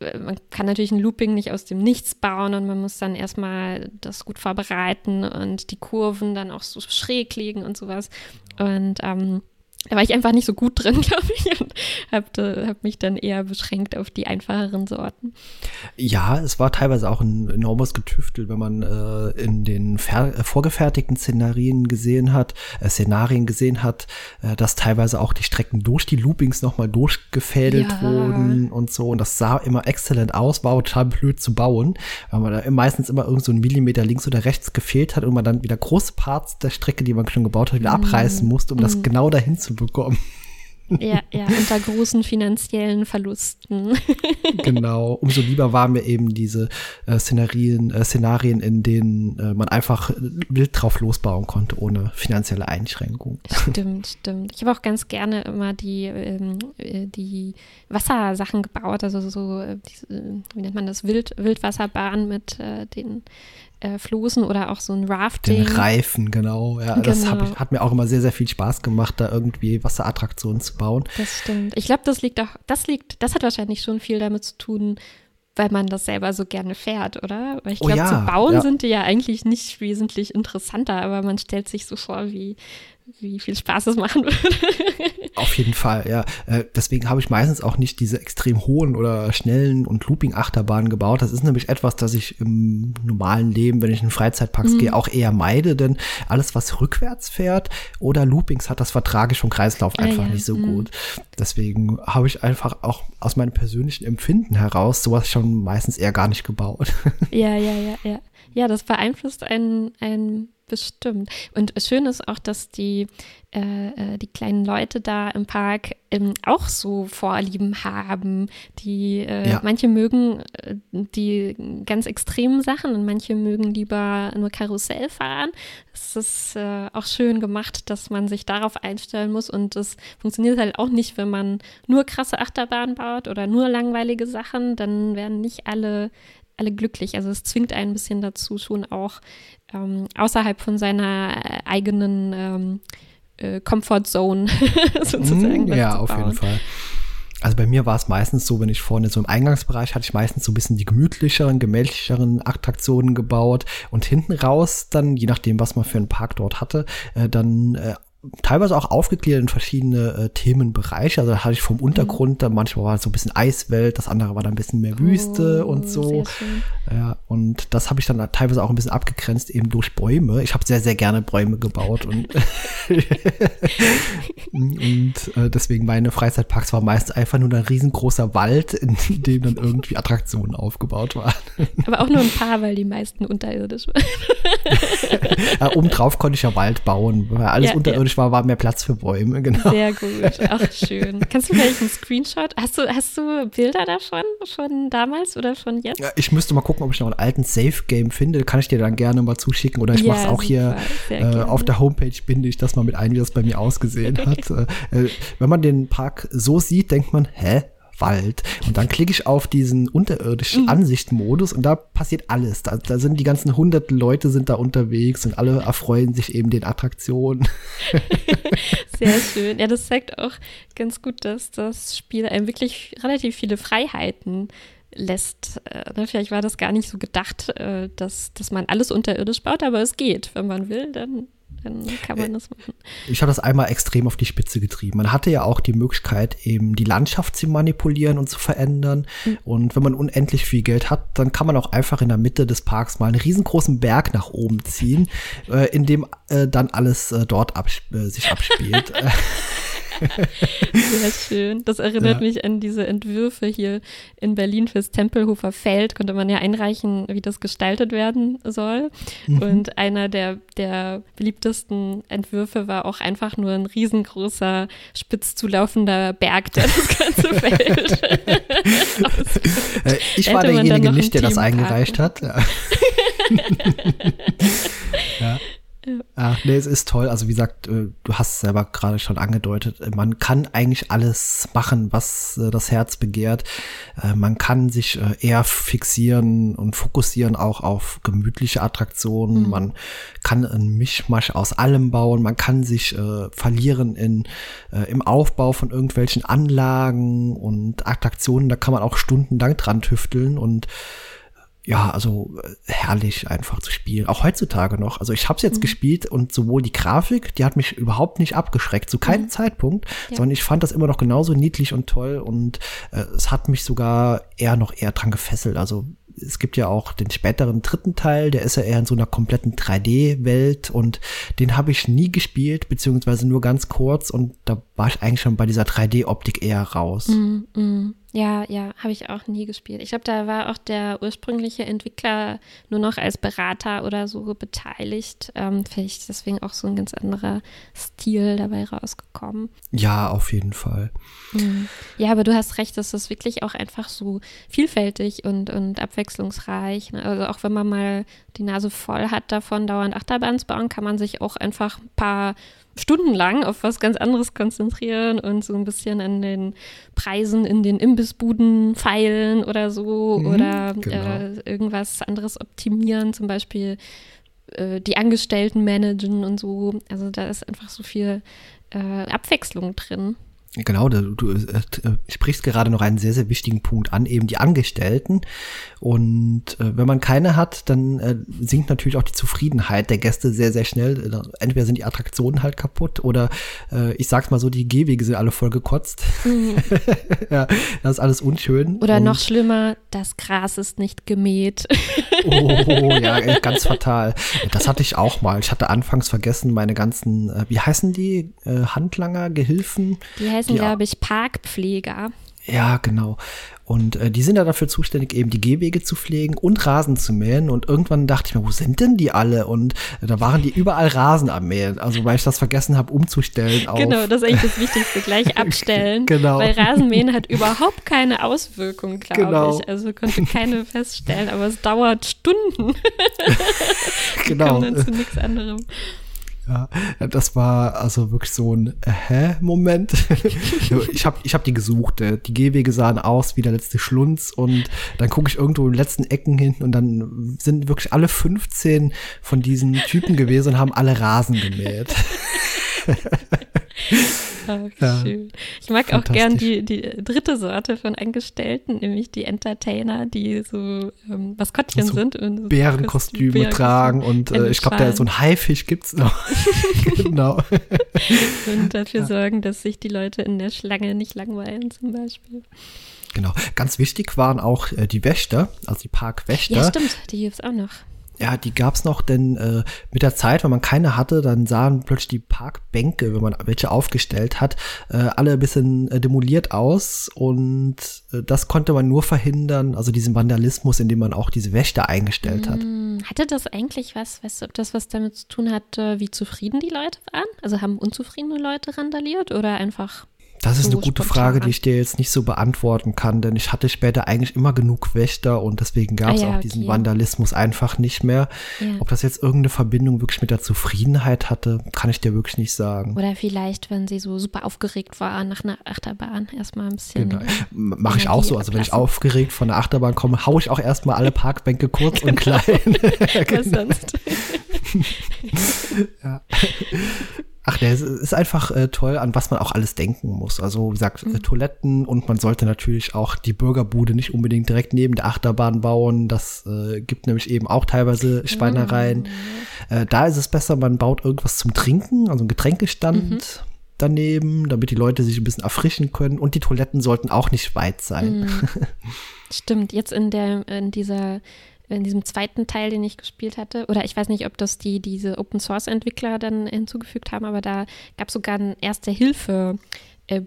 äh, man kann natürlich ein Looping nicht aus dem Nichts bauen und man muss dann erstmal das gut vorbereiten und die Kurven dann auch so schräg legen und sowas. Und ähm, da war ich einfach nicht so gut drin, glaube ich, und habe hab mich dann eher beschränkt auf die einfacheren Sorten. Ja, es war teilweise auch ein enormes Getüftel, wenn man äh, in den äh, vorgefertigten Szenarien gesehen hat, äh, Szenarien gesehen hat, äh, dass teilweise auch die Strecken durch die Loopings nochmal durchgefädelt ja. wurden und so. Und das sah immer exzellent aus, war total blöd zu bauen, weil man da meistens immer irgend so einen Millimeter links oder rechts gefehlt hat und man dann wieder große Parts der Strecke, die man schon gebaut hat, wieder mm. abreißen musste, um mm. das genau dahin zu bekommen. Ja, ja, unter großen finanziellen Verlusten. genau, umso lieber waren mir eben diese äh, Szenarien, äh, Szenarien, in denen äh, man einfach wild drauf losbauen konnte, ohne finanzielle Einschränkung. Stimmt, stimmt. Ich habe auch ganz gerne immer die, ähm, äh, die Wassersachen gebaut, also so, äh, diese, wie nennt man das, Wild, Wildwasserbahn mit äh, den äh, Floßen oder auch so ein Rafting. Den Reifen, genau. Ja, genau. das ich, hat mir auch immer sehr, sehr viel Spaß gemacht, da irgendwie Wasserattraktionen zu bauen. Das stimmt. Ich glaube, das liegt auch, das liegt, das hat wahrscheinlich schon viel damit zu tun, weil man das selber so gerne fährt, oder? Weil ich glaube, oh ja, zu bauen ja. sind die ja eigentlich nicht wesentlich interessanter, aber man stellt sich so vor, wie, wie viel Spaß es machen würde. Auf jeden Fall, ja. Äh, deswegen habe ich meistens auch nicht diese extrem hohen oder schnellen und Looping-Achterbahnen gebaut. Das ist nämlich etwas, das ich im normalen Leben, wenn ich in Freizeitparks mhm. gehe, auch eher meide, denn alles, was rückwärts fährt oder Loopings hat, das vertrage ich vom Kreislauf einfach ja, ja. nicht so mhm. gut. Deswegen habe ich einfach auch aus meinem persönlichen Empfinden heraus sowas schon meistens eher gar nicht gebaut. Ja, ja, ja, ja. Ja, das beeinflusst einen, einen bestimmt. Und schön ist auch, dass die, äh, äh, die kleinen Leute da im Park ähm, auch so Vorlieben haben. Die äh, ja. manche mögen äh, die ganz extremen Sachen und manche mögen lieber nur Karussell fahren. Es ist äh, auch schön gemacht, dass man sich darauf einstellen muss und das funktioniert halt auch nicht, wenn man nur krasse Achterbahnen baut oder nur langweilige Sachen, dann werden nicht alle alle glücklich. Also es zwingt einen ein bisschen dazu, schon auch ähm, außerhalb von seiner äh, eigenen ähm, äh, Comfort sozusagen. Mm, ja, auf jeden Fall. Also bei mir war es meistens so, wenn ich vorne so im Eingangsbereich hatte ich meistens so ein bisschen die gemütlicheren, gemächlicheren Attraktionen gebaut und hinten raus dann, je nachdem, was man für einen Park dort hatte, äh, dann äh, teilweise auch aufgegliedert in verschiedene äh, Themenbereiche. Also da hatte ich vom Untergrund, da manchmal war es so ein bisschen Eiswelt, das andere war dann ein bisschen mehr Wüste oh, und so. Ja, und das habe ich dann teilweise auch ein bisschen abgegrenzt, eben durch Bäume. Ich habe sehr, sehr gerne Bäume gebaut und, und äh, deswegen meine Freizeitparks war meistens einfach nur ein riesengroßer Wald, in dem dann irgendwie Attraktionen aufgebaut waren. Aber auch nur ein paar, weil die meisten unterirdisch waren. ja, obendrauf konnte ich ja Wald bauen, weil alles ja, unterirdisch ja. War, war mehr Platz für Bäume, genau. Sehr gut, ach schön. Kannst du vielleicht einen Screenshot, hast du, hast du Bilder davon, von damals oder von jetzt? Ja, ich müsste mal gucken, ob ich noch einen alten Safe-Game finde. Kann ich dir dann gerne mal zuschicken oder ich ja, mache es auch super, hier äh, auf der Homepage, binde ich das mal mit ein, wie das bei mir ausgesehen hat. äh, äh wenn man den Park so sieht, denkt man, hä, Wald. Und dann klicke ich auf diesen unterirdischen mhm. Ansichtmodus und da passiert alles. Da, da sind die ganzen hunderten Leute sind da unterwegs und alle erfreuen sich eben den Attraktionen. Sehr schön. Ja, das zeigt auch ganz gut, dass das Spiel einem wirklich relativ viele Freiheiten lässt. Äh, ne, vielleicht war das gar nicht so gedacht, äh, dass, dass man alles unterirdisch baut, aber es geht. Wenn man will, dann dann kann man das machen. Ich habe das einmal extrem auf die Spitze getrieben. Man hatte ja auch die Möglichkeit, eben die Landschaft zu manipulieren und zu verändern. Mhm. Und wenn man unendlich viel Geld hat, dann kann man auch einfach in der Mitte des Parks mal einen riesengroßen Berg nach oben ziehen, äh, in dem äh, dann alles äh, dort absp äh, sich abspielt. Sehr schön. Das erinnert ja. mich an diese Entwürfe hier in Berlin fürs Tempelhofer Feld. Konnte man ja einreichen, wie das gestaltet werden soll. Mhm. Und einer der, der beliebtesten Entwürfe war auch einfach nur ein riesengroßer, spitz zulaufender Berg, der das ganze Feld äh, Ich war derjenige nicht, der das eingereicht hat. Ja. ja. Ach, nee, es ist toll. Also wie gesagt, äh, du hast es selber gerade schon angedeutet. Äh, man kann eigentlich alles machen, was äh, das Herz begehrt. Man kann sich eher fixieren und fokussieren auch auf gemütliche Attraktionen. Mhm. Man kann einen Mischmasch aus allem bauen. Man kann sich verlieren in, im Aufbau von irgendwelchen Anlagen und Attraktionen. Da kann man auch stundenlang dran tüfteln und ja, also äh, herrlich einfach zu spielen. Auch heutzutage noch. Also ich habe es jetzt mhm. gespielt und sowohl die Grafik, die hat mich überhaupt nicht abgeschreckt, zu keinem mhm. Zeitpunkt, ja. sondern ich fand das immer noch genauso niedlich und toll und äh, es hat mich sogar eher noch eher dran gefesselt. Also es gibt ja auch den späteren dritten Teil, der ist ja eher in so einer kompletten 3D-Welt und den habe ich nie gespielt, beziehungsweise nur ganz kurz und da war ich eigentlich schon bei dieser 3D-Optik eher raus. Mm, mm. Ja, ja, habe ich auch nie gespielt. Ich glaube, da war auch der ursprüngliche Entwickler nur noch als Berater oder so beteiligt. Ähm, vielleicht deswegen auch so ein ganz anderer Stil dabei rausgekommen. Ja, auf jeden Fall. Mhm. Ja, aber du hast recht, das ist wirklich auch einfach so vielfältig und, und abwechslungsreich. Ne? Also auch wenn man mal die Nase voll hat davon, dauernd Achterbahns bauen, kann man sich auch einfach ein paar stundenlang auf was ganz anderes konzentrieren und so ein bisschen an den Preisen in den Imbissbuden feilen oder so mhm, oder genau. äh, irgendwas anderes optimieren, zum Beispiel äh, die Angestellten managen und so. Also da ist einfach so viel äh, Abwechslung drin. Genau, du, du äh, sprichst gerade noch einen sehr, sehr wichtigen Punkt an, eben die Angestellten. Und äh, wenn man keine hat, dann äh, sinkt natürlich auch die Zufriedenheit der Gäste sehr, sehr schnell. Äh, entweder sind die Attraktionen halt kaputt oder äh, ich sag's mal so, die Gehwege sind alle voll gekotzt. Mhm. ja, das ist alles unschön. Oder Und noch schlimmer, das Gras ist nicht gemäht. oh, ja, ganz fatal. Das hatte ich auch mal. Ich hatte anfangs vergessen, meine ganzen, äh, wie heißen die? Äh, Handlanger, Gehilfen? Die heißen, glaube ich, Parkpfleger. Ja, genau. Und äh, die sind ja dafür zuständig, eben die Gehwege zu pflegen und Rasen zu mähen. Und irgendwann dachte ich mir, wo sind denn die alle? Und äh, da waren die überall Rasen am Mähen. Also weil ich das vergessen habe, umzustellen. Auf genau, das ist eigentlich das Wichtigste, gleich abstellen. genau. Weil Rasenmähen hat überhaupt keine Auswirkung, glaube genau. ich. Also konnte keine feststellen, aber es dauert Stunden. genau. Kommen dann zu nichts anderem. Ja, das war also wirklich so ein äh, Hä-Moment. ich habe ich hab die gesucht. Äh, die Gehwege sahen aus wie der letzte Schlunz und dann gucke ich irgendwo in den letzten Ecken hin und dann sind wirklich alle 15 von diesen Typen gewesen und haben alle Rasen gemäht. Ach, ja, schön. Ich mag auch gern die, die dritte Sorte von Angestellten, nämlich die Entertainer, die so ähm, Maskottchen so sind. Und so Bärenkostüme Bären tragen und äh, ich glaube, da so ein Haifisch gibt es noch. genau. und dafür ja. sorgen, dass sich die Leute in der Schlange nicht langweilen zum Beispiel. Genau. Ganz wichtig waren auch äh, die Wächter, also die Parkwächter. Ja, stimmt, die gibt es auch noch. Ja, die gab's noch, denn äh, mit der Zeit, wenn man keine hatte, dann sahen plötzlich die Parkbänke, wenn man welche aufgestellt hat, äh, alle ein bisschen äh, demoliert aus und äh, das konnte man nur verhindern, also diesen Vandalismus, indem man auch diese Wächter eingestellt hat. Mm, hatte das eigentlich was, weißt du, ob das was damit zu tun hat, wie zufrieden die Leute waren? Also haben unzufriedene Leute randaliert oder einfach das ist so eine gute. Frage, die ich dir jetzt nicht so beantworten kann, denn ich hatte später eigentlich immer genug Wächter und deswegen gab es ah, ja, auch diesen Vandalismus einfach nicht mehr. Ja. Ob das jetzt irgendeine Verbindung wirklich mit der Zufriedenheit hatte, kann ich dir wirklich nicht sagen. Oder vielleicht, wenn sie so super aufgeregt war nach einer Achterbahn, erstmal ein bisschen. Genau. Mache ich auch so. Also wenn ich aufgeregt von der Achterbahn komme, haue ich auch erstmal alle Parkbänke kurz und genau. klein. Sonst? ja. Ach, der ist einfach äh, toll, an was man auch alles denken muss. Also, wie gesagt, mhm. Toiletten und man sollte natürlich auch die Bürgerbude nicht unbedingt direkt neben der Achterbahn bauen. Das äh, gibt nämlich eben auch teilweise Schweinereien. Mhm. Äh, da ist es besser, man baut irgendwas zum Trinken, also einen Getränkestand. Mhm. daneben, damit die Leute sich ein bisschen erfrischen können und die Toiletten sollten auch nicht weit sein. Mhm. Stimmt, jetzt in der in dieser in diesem zweiten Teil, den ich gespielt hatte, oder ich weiß nicht, ob das die diese Open Source Entwickler dann hinzugefügt haben, aber da gab es sogar eine erste Hilfe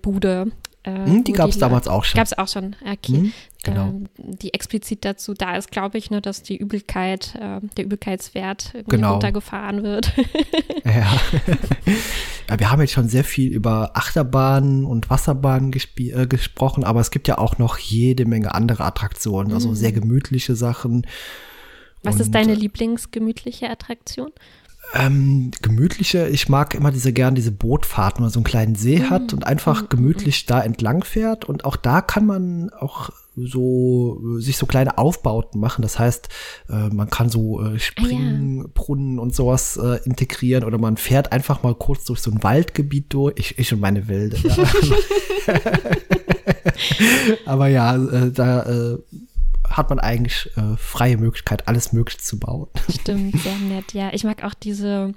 Bude. Äh, hm, die gab es damals auch schon. Gab es auch schon, okay. Hm, genau. Ähm, die explizit dazu da ist, glaube ich, nur, dass die Übelkeit, äh, der Übelkeitswert genau. runtergefahren wird. ja. ja. Wir haben jetzt schon sehr viel über Achterbahnen und Wasserbahnen äh, gesprochen, aber es gibt ja auch noch jede Menge andere Attraktionen, also mhm. sehr gemütliche Sachen. Was und, ist deine Lieblingsgemütliche Attraktion? Ähm, gemütliche, ich mag immer diese gern diese Bootfahrt, wenn man so einen kleinen See mhm. hat und einfach mhm. gemütlich da entlang fährt. Und auch da kann man auch so sich so kleine Aufbauten machen. Das heißt, äh, man kann so äh, Springbrunnen ah, ja. und sowas äh, integrieren oder man fährt einfach mal kurz durch so ein Waldgebiet durch. Ich, ich und meine Wilde. Ja. Aber ja, äh, da äh, hat man eigentlich äh, freie Möglichkeit, alles möglich zu bauen. Stimmt, sehr nett. Ja, ich mag auch diese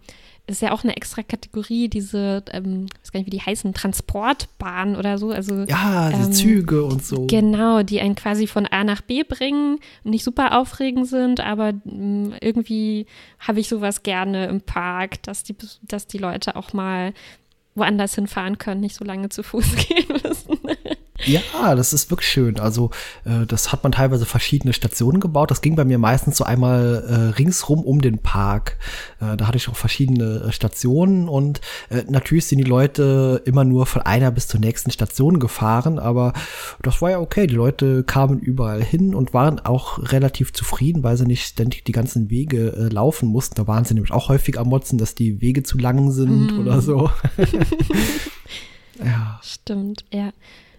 ist ja auch eine extra Kategorie, diese, ähm, ich weiß gar nicht, wie die heißen, Transportbahnen oder so. Also, ja, die ähm, Züge und so. Genau, die einen quasi von A nach B bringen und nicht super aufregend sind, aber mh, mm, irgendwie habe ich sowas gerne im Park, dass die, dass die Leute auch mal woanders hinfahren können, nicht so lange zu Fuß gehen müssen. Ja, das ist wirklich schön. Also äh, das hat man teilweise verschiedene Stationen gebaut. Das ging bei mir meistens so einmal äh, ringsrum um den Park. Äh, da hatte ich auch verschiedene äh, Stationen und äh, natürlich sind die Leute immer nur von einer bis zur nächsten Station gefahren, aber das war ja okay. Die Leute kamen überall hin und waren auch relativ zufrieden, weil sie nicht ständig die ganzen Wege äh, laufen mussten. Da waren sie nämlich auch häufig am Motzen, dass die Wege zu lang sind mm. oder so. ja. Stimmt, ja.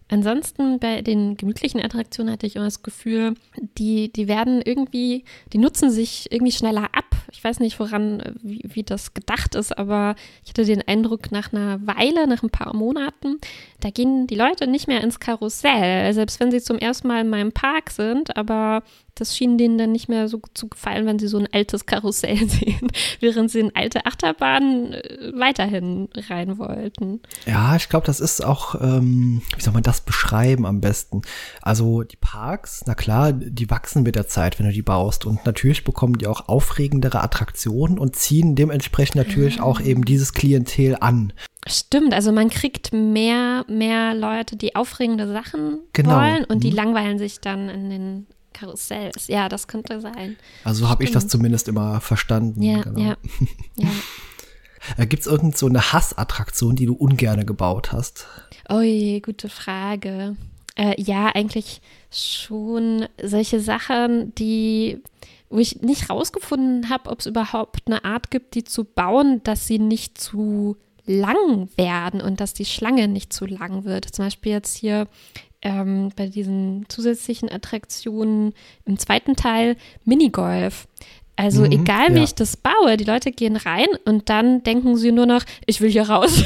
Ansonsten bei den gemütlichen Attraktionen hatte ich immer das Gefühl, die, die werden irgendwie, die nutzen sich irgendwie schneller ab. Ich weiß nicht, woran, wie, wie das gedacht ist, aber ich hatte den Eindruck, nach einer Weile, nach ein paar Monaten, da gehen die Leute nicht mehr ins Karussell, selbst wenn sie zum ersten Mal in meinem Park sind, aber das schien denen dann nicht mehr so zu gefallen, wenn sie so ein altes Karussell sehen, während sie in alte Achterbahnen äh, weiterhin rein wollten. Ja, ich glaube, das ist auch, ähm, wie soll man das beschreiben am besten? Also die Parks, na klar, die wachsen mit der Zeit, wenn du die baust. Und natürlich bekommen die auch aufregendere Attraktionen und ziehen dementsprechend natürlich auch eben dieses Klientel an. Stimmt, also man kriegt mehr, mehr Leute, die aufregende Sachen genau. wollen und die mhm. langweilen sich dann in den Karussells. Ja, das könnte sein. Also habe ich das zumindest immer verstanden. Ja, genau. ja. ja. Äh, Gibt es irgend so eine Hassattraktion, die du ungerne gebaut hast? Oh je, gute Frage. Äh, ja, eigentlich schon solche Sachen, die, wo ich nicht rausgefunden habe, ob es überhaupt eine Art gibt, die zu bauen, dass sie nicht zu lang werden und dass die Schlange nicht zu lang wird. Zum Beispiel jetzt hier ähm, bei diesen zusätzlichen Attraktionen im zweiten Teil Minigolf. Also mhm, egal wie ja. ich das baue, die Leute gehen rein und dann denken sie nur noch, ich will hier raus.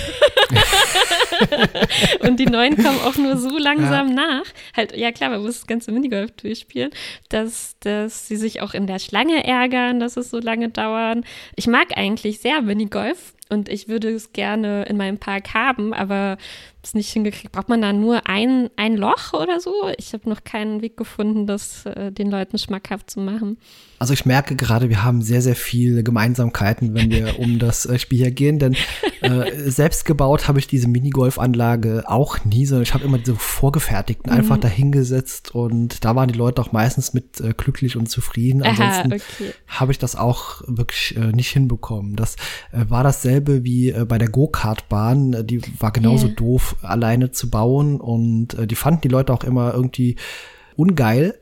und die neuen kommen auch nur so langsam ja. nach. Halt, ja klar, man muss das ganze Minigolf durchspielen, dass, dass sie sich auch in der Schlange ärgern, dass es so lange dauert. Ich mag eigentlich sehr Minigolf und ich würde es gerne in meinem Park haben, aber es nicht hingekriegt. Braucht man da nur ein, ein Loch oder so? Ich habe noch keinen Weg gefunden, das äh, den Leuten schmackhaft zu machen. Also ich merke gerade, wir haben sehr, sehr viele Gemeinsamkeiten, wenn wir um das äh, Spiel hier gehen, denn äh, selbst gebaut habe ich diese Minigolfanlage auch nie, sondern ich habe immer diese vorgefertigten einfach mhm. dahingesetzt und da waren die Leute auch meistens mit äh, glücklich und zufrieden. Ansonsten okay. habe ich das auch wirklich äh, nicht hinbekommen. Das äh, war dasselbe wie äh, bei der Go-Kart-Bahn, die war genauso yeah. doof alleine zu bauen und äh, die fanden die Leute auch immer irgendwie ungeil.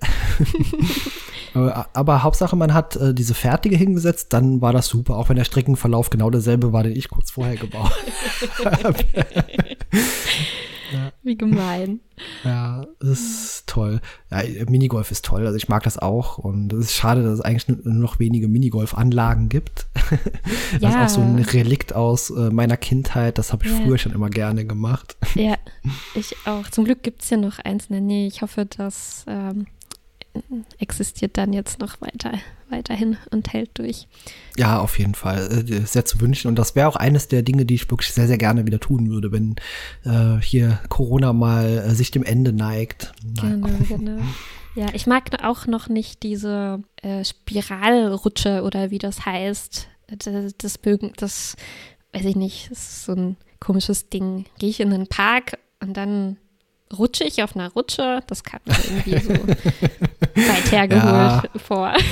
Aber Hauptsache, man hat äh, diese fertige hingesetzt, dann war das super, auch wenn der Streckenverlauf genau derselbe war, den ich kurz vorher gebaut habe. Ja. Wie gemein. Ja, das ist toll. Ja, Minigolf ist toll, also ich mag das auch und es ist schade, dass es eigentlich nur noch wenige Minigolf-Anlagen gibt. das ja. ist auch so ein Relikt aus äh, meiner Kindheit, das habe ich ja. früher schon immer gerne gemacht. Ja, ich auch. Zum Glück gibt es ja noch eins in der Nähe. Ich hoffe, dass ähm, existiert dann jetzt noch weiter, weiterhin und hält durch. Ja, auf jeden Fall. Äh, sehr zu wünschen. Und das wäre auch eines der Dinge, die ich wirklich sehr, sehr gerne wieder tun würde, wenn äh, hier Corona mal äh, sich dem Ende neigt. Genau, genau. Ja, ich mag auch noch nicht diese äh, Spiralrutsche oder wie das heißt. Das, das mögen, das weiß ich nicht, das ist so ein komisches Ding. Gehe ich in den Park und dann rutsche ich auf einer Rutsche. Das kam mir irgendwie so weit hergeholt ja. vor.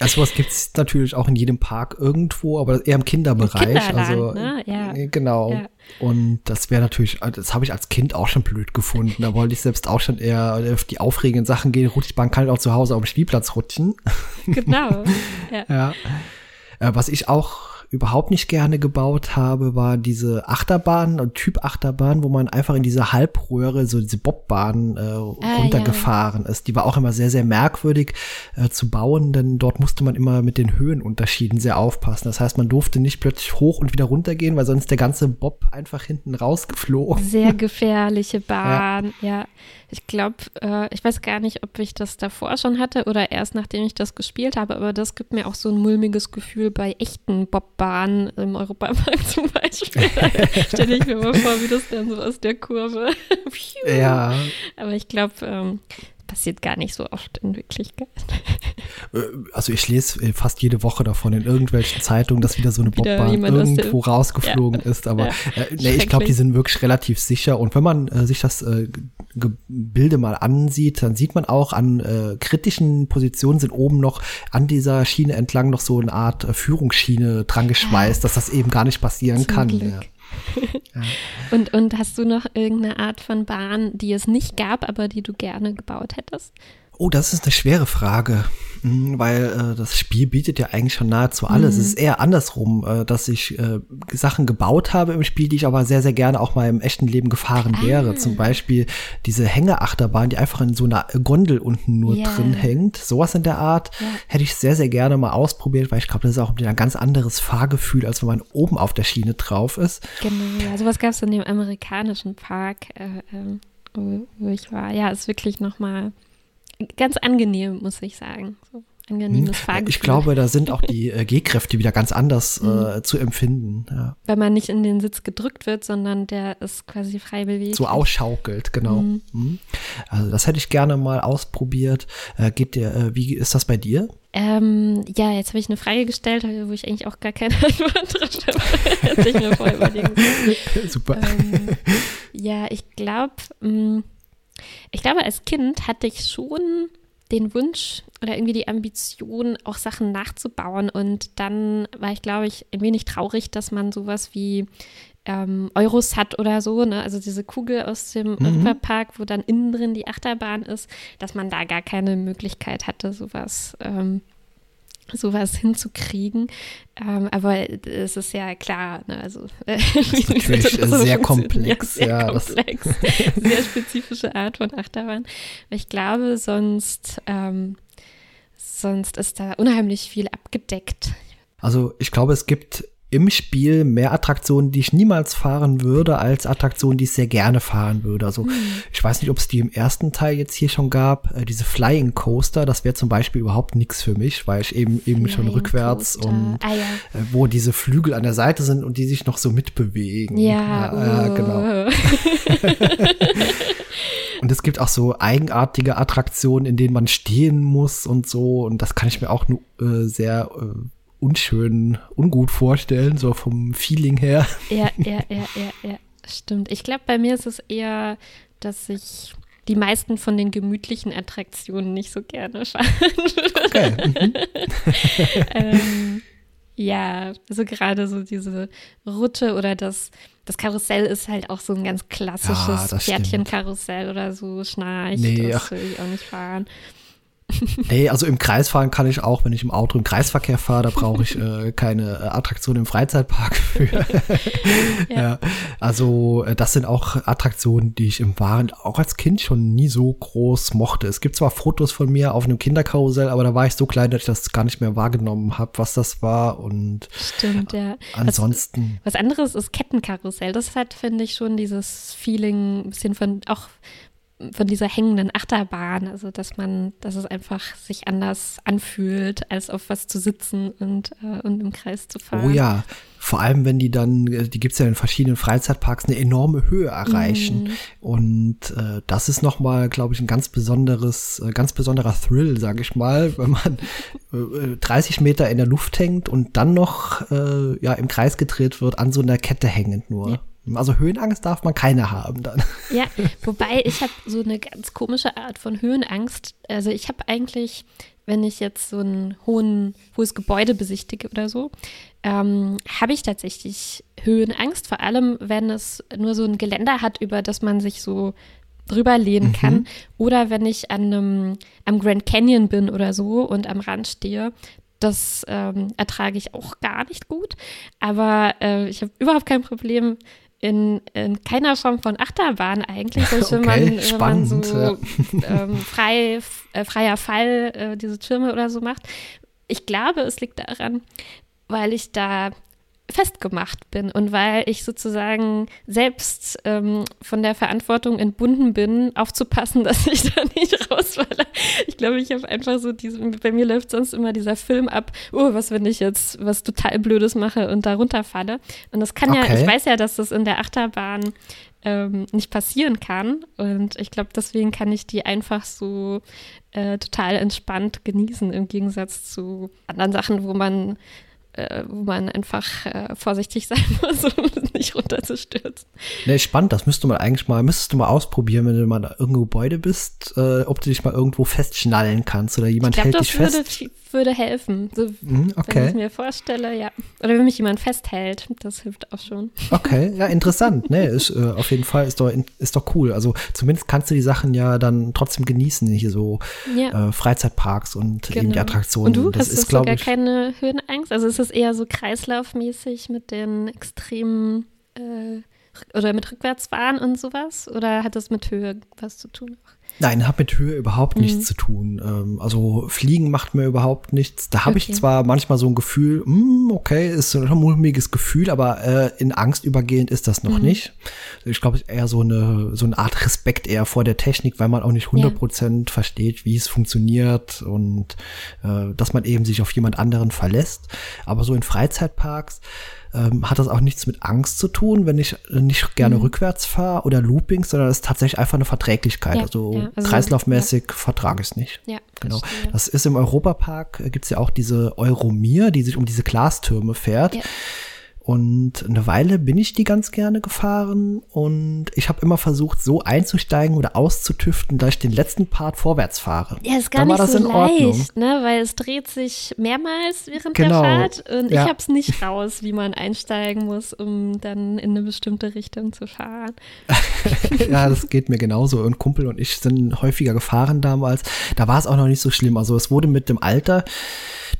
Also was gibt es natürlich auch in jedem Park irgendwo, aber eher im Kinderbereich. Also ne? ja. Äh, genau. Ja. Und das wäre natürlich, das habe ich als Kind auch schon blöd gefunden. Da wollte ich selbst auch schon eher auf die aufregenden Sachen gehen. Rutschbahn kann ich auch zu Hause auf dem Spielplatz rutschen. Genau. ja. ja. Äh, was ich auch überhaupt nicht gerne gebaut habe, war diese Achterbahn und Typ Achterbahn, wo man einfach in diese Halbröhre, so diese Bobbahn äh, ah, runtergefahren ja. ist. Die war auch immer sehr, sehr merkwürdig äh, zu bauen, denn dort musste man immer mit den Höhenunterschieden sehr aufpassen. Das heißt, man durfte nicht plötzlich hoch und wieder runter gehen, weil sonst der ganze Bob einfach hinten rausgeflogen. Sehr gefährliche Bahn, ja. ja. Ich glaube, äh, ich weiß gar nicht, ob ich das davor schon hatte oder erst nachdem ich das gespielt habe, aber das gibt mir auch so ein mulmiges Gefühl bei echten Bobbahnen im Europapark zum Beispiel. Stelle ich mir mal vor, wie das dann so aus der Kurve. ja. Aber ich glaube, ähm, passiert gar nicht so oft in Wirklichkeit. Äh, also ich lese äh, fast jede Woche davon in irgendwelchen Zeitungen, dass wieder so eine Bobbahn irgendwo rausgeflogen ja. ist. Aber ja. äh, nee, ich glaube, die sind wirklich relativ sicher. Und wenn man äh, sich das äh, Gebilde mal ansieht, dann sieht man auch an äh, kritischen Positionen sind oben noch an dieser Schiene entlang noch so eine Art Führungsschiene dran geschweißt, ja. dass das eben gar nicht passieren Zum kann. Und, und hast du noch irgendeine Art von Bahn, die es nicht gab, aber die du gerne gebaut hättest? Oh, das ist eine schwere Frage, hm, weil äh, das Spiel bietet ja eigentlich schon nahezu alles. Mhm. Es ist eher andersrum, äh, dass ich äh, Sachen gebaut habe im Spiel, die ich aber sehr, sehr gerne auch mal im echten Leben gefahren ah. wäre. Zum Beispiel diese Hängeachterbahn, die einfach in so einer Gondel unten nur yeah. drin hängt. Sowas in der Art ja. hätte ich sehr, sehr gerne mal ausprobiert, weil ich glaube, das ist auch ein ganz anderes Fahrgefühl, als wenn man oben auf der Schiene drauf ist. Genau, ja, sowas gab es in dem amerikanischen Park, äh, äh, wo, ich war. Ja, ist wirklich nochmal ganz angenehm, muss ich sagen. So angenehmes hm. Fahrgefühl. Ich glaube, da sind auch die äh, G-Kräfte wieder ganz anders äh, hm. zu empfinden. Ja. Weil man nicht in den Sitz gedrückt wird, sondern der ist quasi frei bewegt. So ausschaukelt, genau. Hm. hm. Also das hätte ich gerne mal ausprobiert. Äh, geht der, äh, wie ist das bei dir? Ähm, ja, jetzt habe ich eine Frage gestellt, wo ich eigentlich auch gar keine Antwort drauf habe. Hätte ich mir vorher überlegen Super. Ähm, ja, ich glaube, hm, ich glaube, als Kind hatte ich schon den Wunsch oder irgendwie die Ambition, auch Sachen nachzubauen. Und dann war ich, glaube ich, ein wenig traurig, dass man sowas wie ähm, Euros hat oder so, ne? also diese Kugel aus dem mhm. Europapark, wo dann innen drin die Achterbahn ist, dass man da gar keine Möglichkeit hatte, sowas ähm, sowas hinzukriegen. Ähm, aber es ist ja klar, ne, also äh, das ist natürlich sehr komplex. Ja, sehr ja, komplex. sehr spezifische Art von Achterbahn. Ich glaube, sonst, ähm, sonst ist da unheimlich viel abgedeckt. Also ich glaube, es gibt im Spiel mehr Attraktionen, die ich niemals fahren würde, als Attraktionen, die ich sehr gerne fahren würde. Also mhm. ich weiß nicht, ob es die im ersten Teil jetzt hier schon gab. Äh, diese Flying Coaster, das wäre zum Beispiel überhaupt nichts für mich, weil ich eben eben Flying schon rückwärts Coaster. und ah, ja. äh, wo diese Flügel an der Seite sind und die sich noch so mitbewegen. Ja, ja, uh. genau. Und es gibt auch so eigenartige Attraktionen, in denen man stehen muss und so. Und das kann ich mir auch nur äh, sehr äh, unschön, ungut vorstellen, so vom Feeling her. Ja, ja, ja, ja, ja, stimmt. Ich glaube, bei mir ist es eher, dass ich die meisten von den gemütlichen Attraktionen nicht so gerne fahren Okay. Mhm. ähm, ja, also gerade so diese Rutsche oder das, das Karussell ist halt auch so ein ganz klassisches ja, Pferdchenkarussell oder so, Schnarch, nee, das will ich auch nicht fahren. Nee, also im Kreis fahren kann ich auch, wenn ich im Auto im Kreisverkehr fahre, da brauche ich äh, keine äh, Attraktion im Freizeitpark für. ja. ja. Also äh, das sind auch Attraktionen, die ich im Wahren auch als Kind schon nie so groß mochte. Es gibt zwar Fotos von mir auf einem Kinderkarussell, aber da war ich so klein, dass ich das gar nicht mehr wahrgenommen habe, was das war und Stimmt, ja. Ansonsten. Was, was anderes ist Kettenkarussell. Das hat, finde ich, schon dieses Feeling ein bisschen von auch von dieser hängenden Achterbahn, also dass man, dass es einfach sich anders anfühlt, als auf was zu sitzen und, äh, und im Kreis zu fahren. Oh ja, vor allem wenn die dann, äh, die gibt es ja in verschiedenen Freizeitparks, eine enorme Höhe erreichen. Mhm. Und äh, das ist nochmal, glaube ich, ein ganz besonderes, äh, ganz besonderer Thrill, sage ich mal, wenn man äh, 30 Meter in der Luft hängt und dann noch äh, ja, im Kreis gedreht wird, an so einer Kette hängend nur. Ja. Also Höhenangst darf man keine haben dann. Ja, wobei ich habe so eine ganz komische Art von Höhenangst. Also ich habe eigentlich, wenn ich jetzt so ein hohen, hohes Gebäude besichtige oder so, ähm, habe ich tatsächlich Höhenangst, vor allem wenn es nur so ein Geländer hat, über das man sich so drüber lehnen mhm. kann. Oder wenn ich an einem, am Grand Canyon bin oder so und am Rand stehe, das ähm, ertrage ich auch gar nicht gut. Aber äh, ich habe überhaupt kein Problem in, in keiner Form von Achterbahn eigentlich. Wenn, okay, man, spannend, wenn man so ja. ähm, frei, äh, freier Fall äh, diese Türme oder so macht. Ich glaube, es liegt daran, weil ich da festgemacht bin und weil ich sozusagen selbst ähm, von der Verantwortung entbunden bin, aufzupassen, dass ich da nicht rausfalle. Ich glaube, ich habe einfach so diese, bei mir läuft sonst immer dieser Film ab, oh, was, wenn ich jetzt was total Blödes mache und da runterfalle. Und das kann okay. ja, ich weiß ja, dass das in der Achterbahn ähm, nicht passieren kann. Und ich glaube, deswegen kann ich die einfach so äh, total entspannt genießen, im Gegensatz zu anderen Sachen, wo man äh, wo man einfach äh, vorsichtig sein muss, um nicht runterzustürzen. Nee, spannend, das müsste man eigentlich mal, müsstest du mal ausprobieren, wenn du mal in irgendeinem Gebäude bist, äh, ob du dich mal irgendwo festschnallen kannst oder jemand glaub, hält dich fest. Würde, würde helfen. So, mm, okay. Wenn ich mir vorstelle, ja. Oder wenn mich jemand festhält, das hilft auch schon. Okay, ja, interessant. nee, ist, äh, auf jeden Fall ist doch, ist doch cool. Also zumindest kannst du die Sachen ja dann trotzdem genießen, hier so ja. äh, Freizeitparks und genau. eben die genau. Attraktionen. Und du das hast ist, sogar ich, keine Höhenangst? Also ist es eher so kreislaufmäßig mit den extremen äh, oder mit Rückwärtsfahren und sowas? Oder hat das mit Höhe was zu tun? Nein, hat mit Höhe überhaupt mhm. nichts zu tun. Ähm, also Fliegen macht mir überhaupt nichts. Da habe okay. ich zwar manchmal so ein Gefühl, mh, hm, okay, ist so ein mulmiges Gefühl, aber äh, in Angst übergehend ist das noch mhm. nicht. Ich glaube, eher so eine so eine Art Respekt eher vor der Technik, weil man auch nicht 100 Prozent ja. versteht, wie es funktioniert und äh, dass man eben sich auf jemand anderen verlässt. Aber so in Freizeitparks ähm, hat das auch nichts mit Angst zu tun, wenn ich nicht gerne mhm. rückwärts fahre oder Looping, sondern es ist tatsächlich einfach eine Verträglichkeit. Ja, also, ja, also, kreislaufmäßig ja. vertrage ich es nicht. Ja, genau. Verstehe. Das ist im Europapark, äh, gibt es ja auch diese Euromir, die sich um diese Glastürme fährt. Und eine Weile bin ich die ganz gerne gefahren und ich habe immer versucht, so einzusteigen oder auszutüften, dass ich den letzten Part vorwärts fahre. Ja, ist gar Dann nicht so leicht, ne? weil es dreht sich mehrmals während genau. der Fahrt und ja. ich habe es nicht raus, wie man einsteigen muss, um dann in eine bestimmte Richtung zu fahren. ja, das geht mir genauso. Und Kumpel und ich sind häufiger gefahren damals. Da war es auch noch nicht so schlimm. Also es wurde mit dem Alter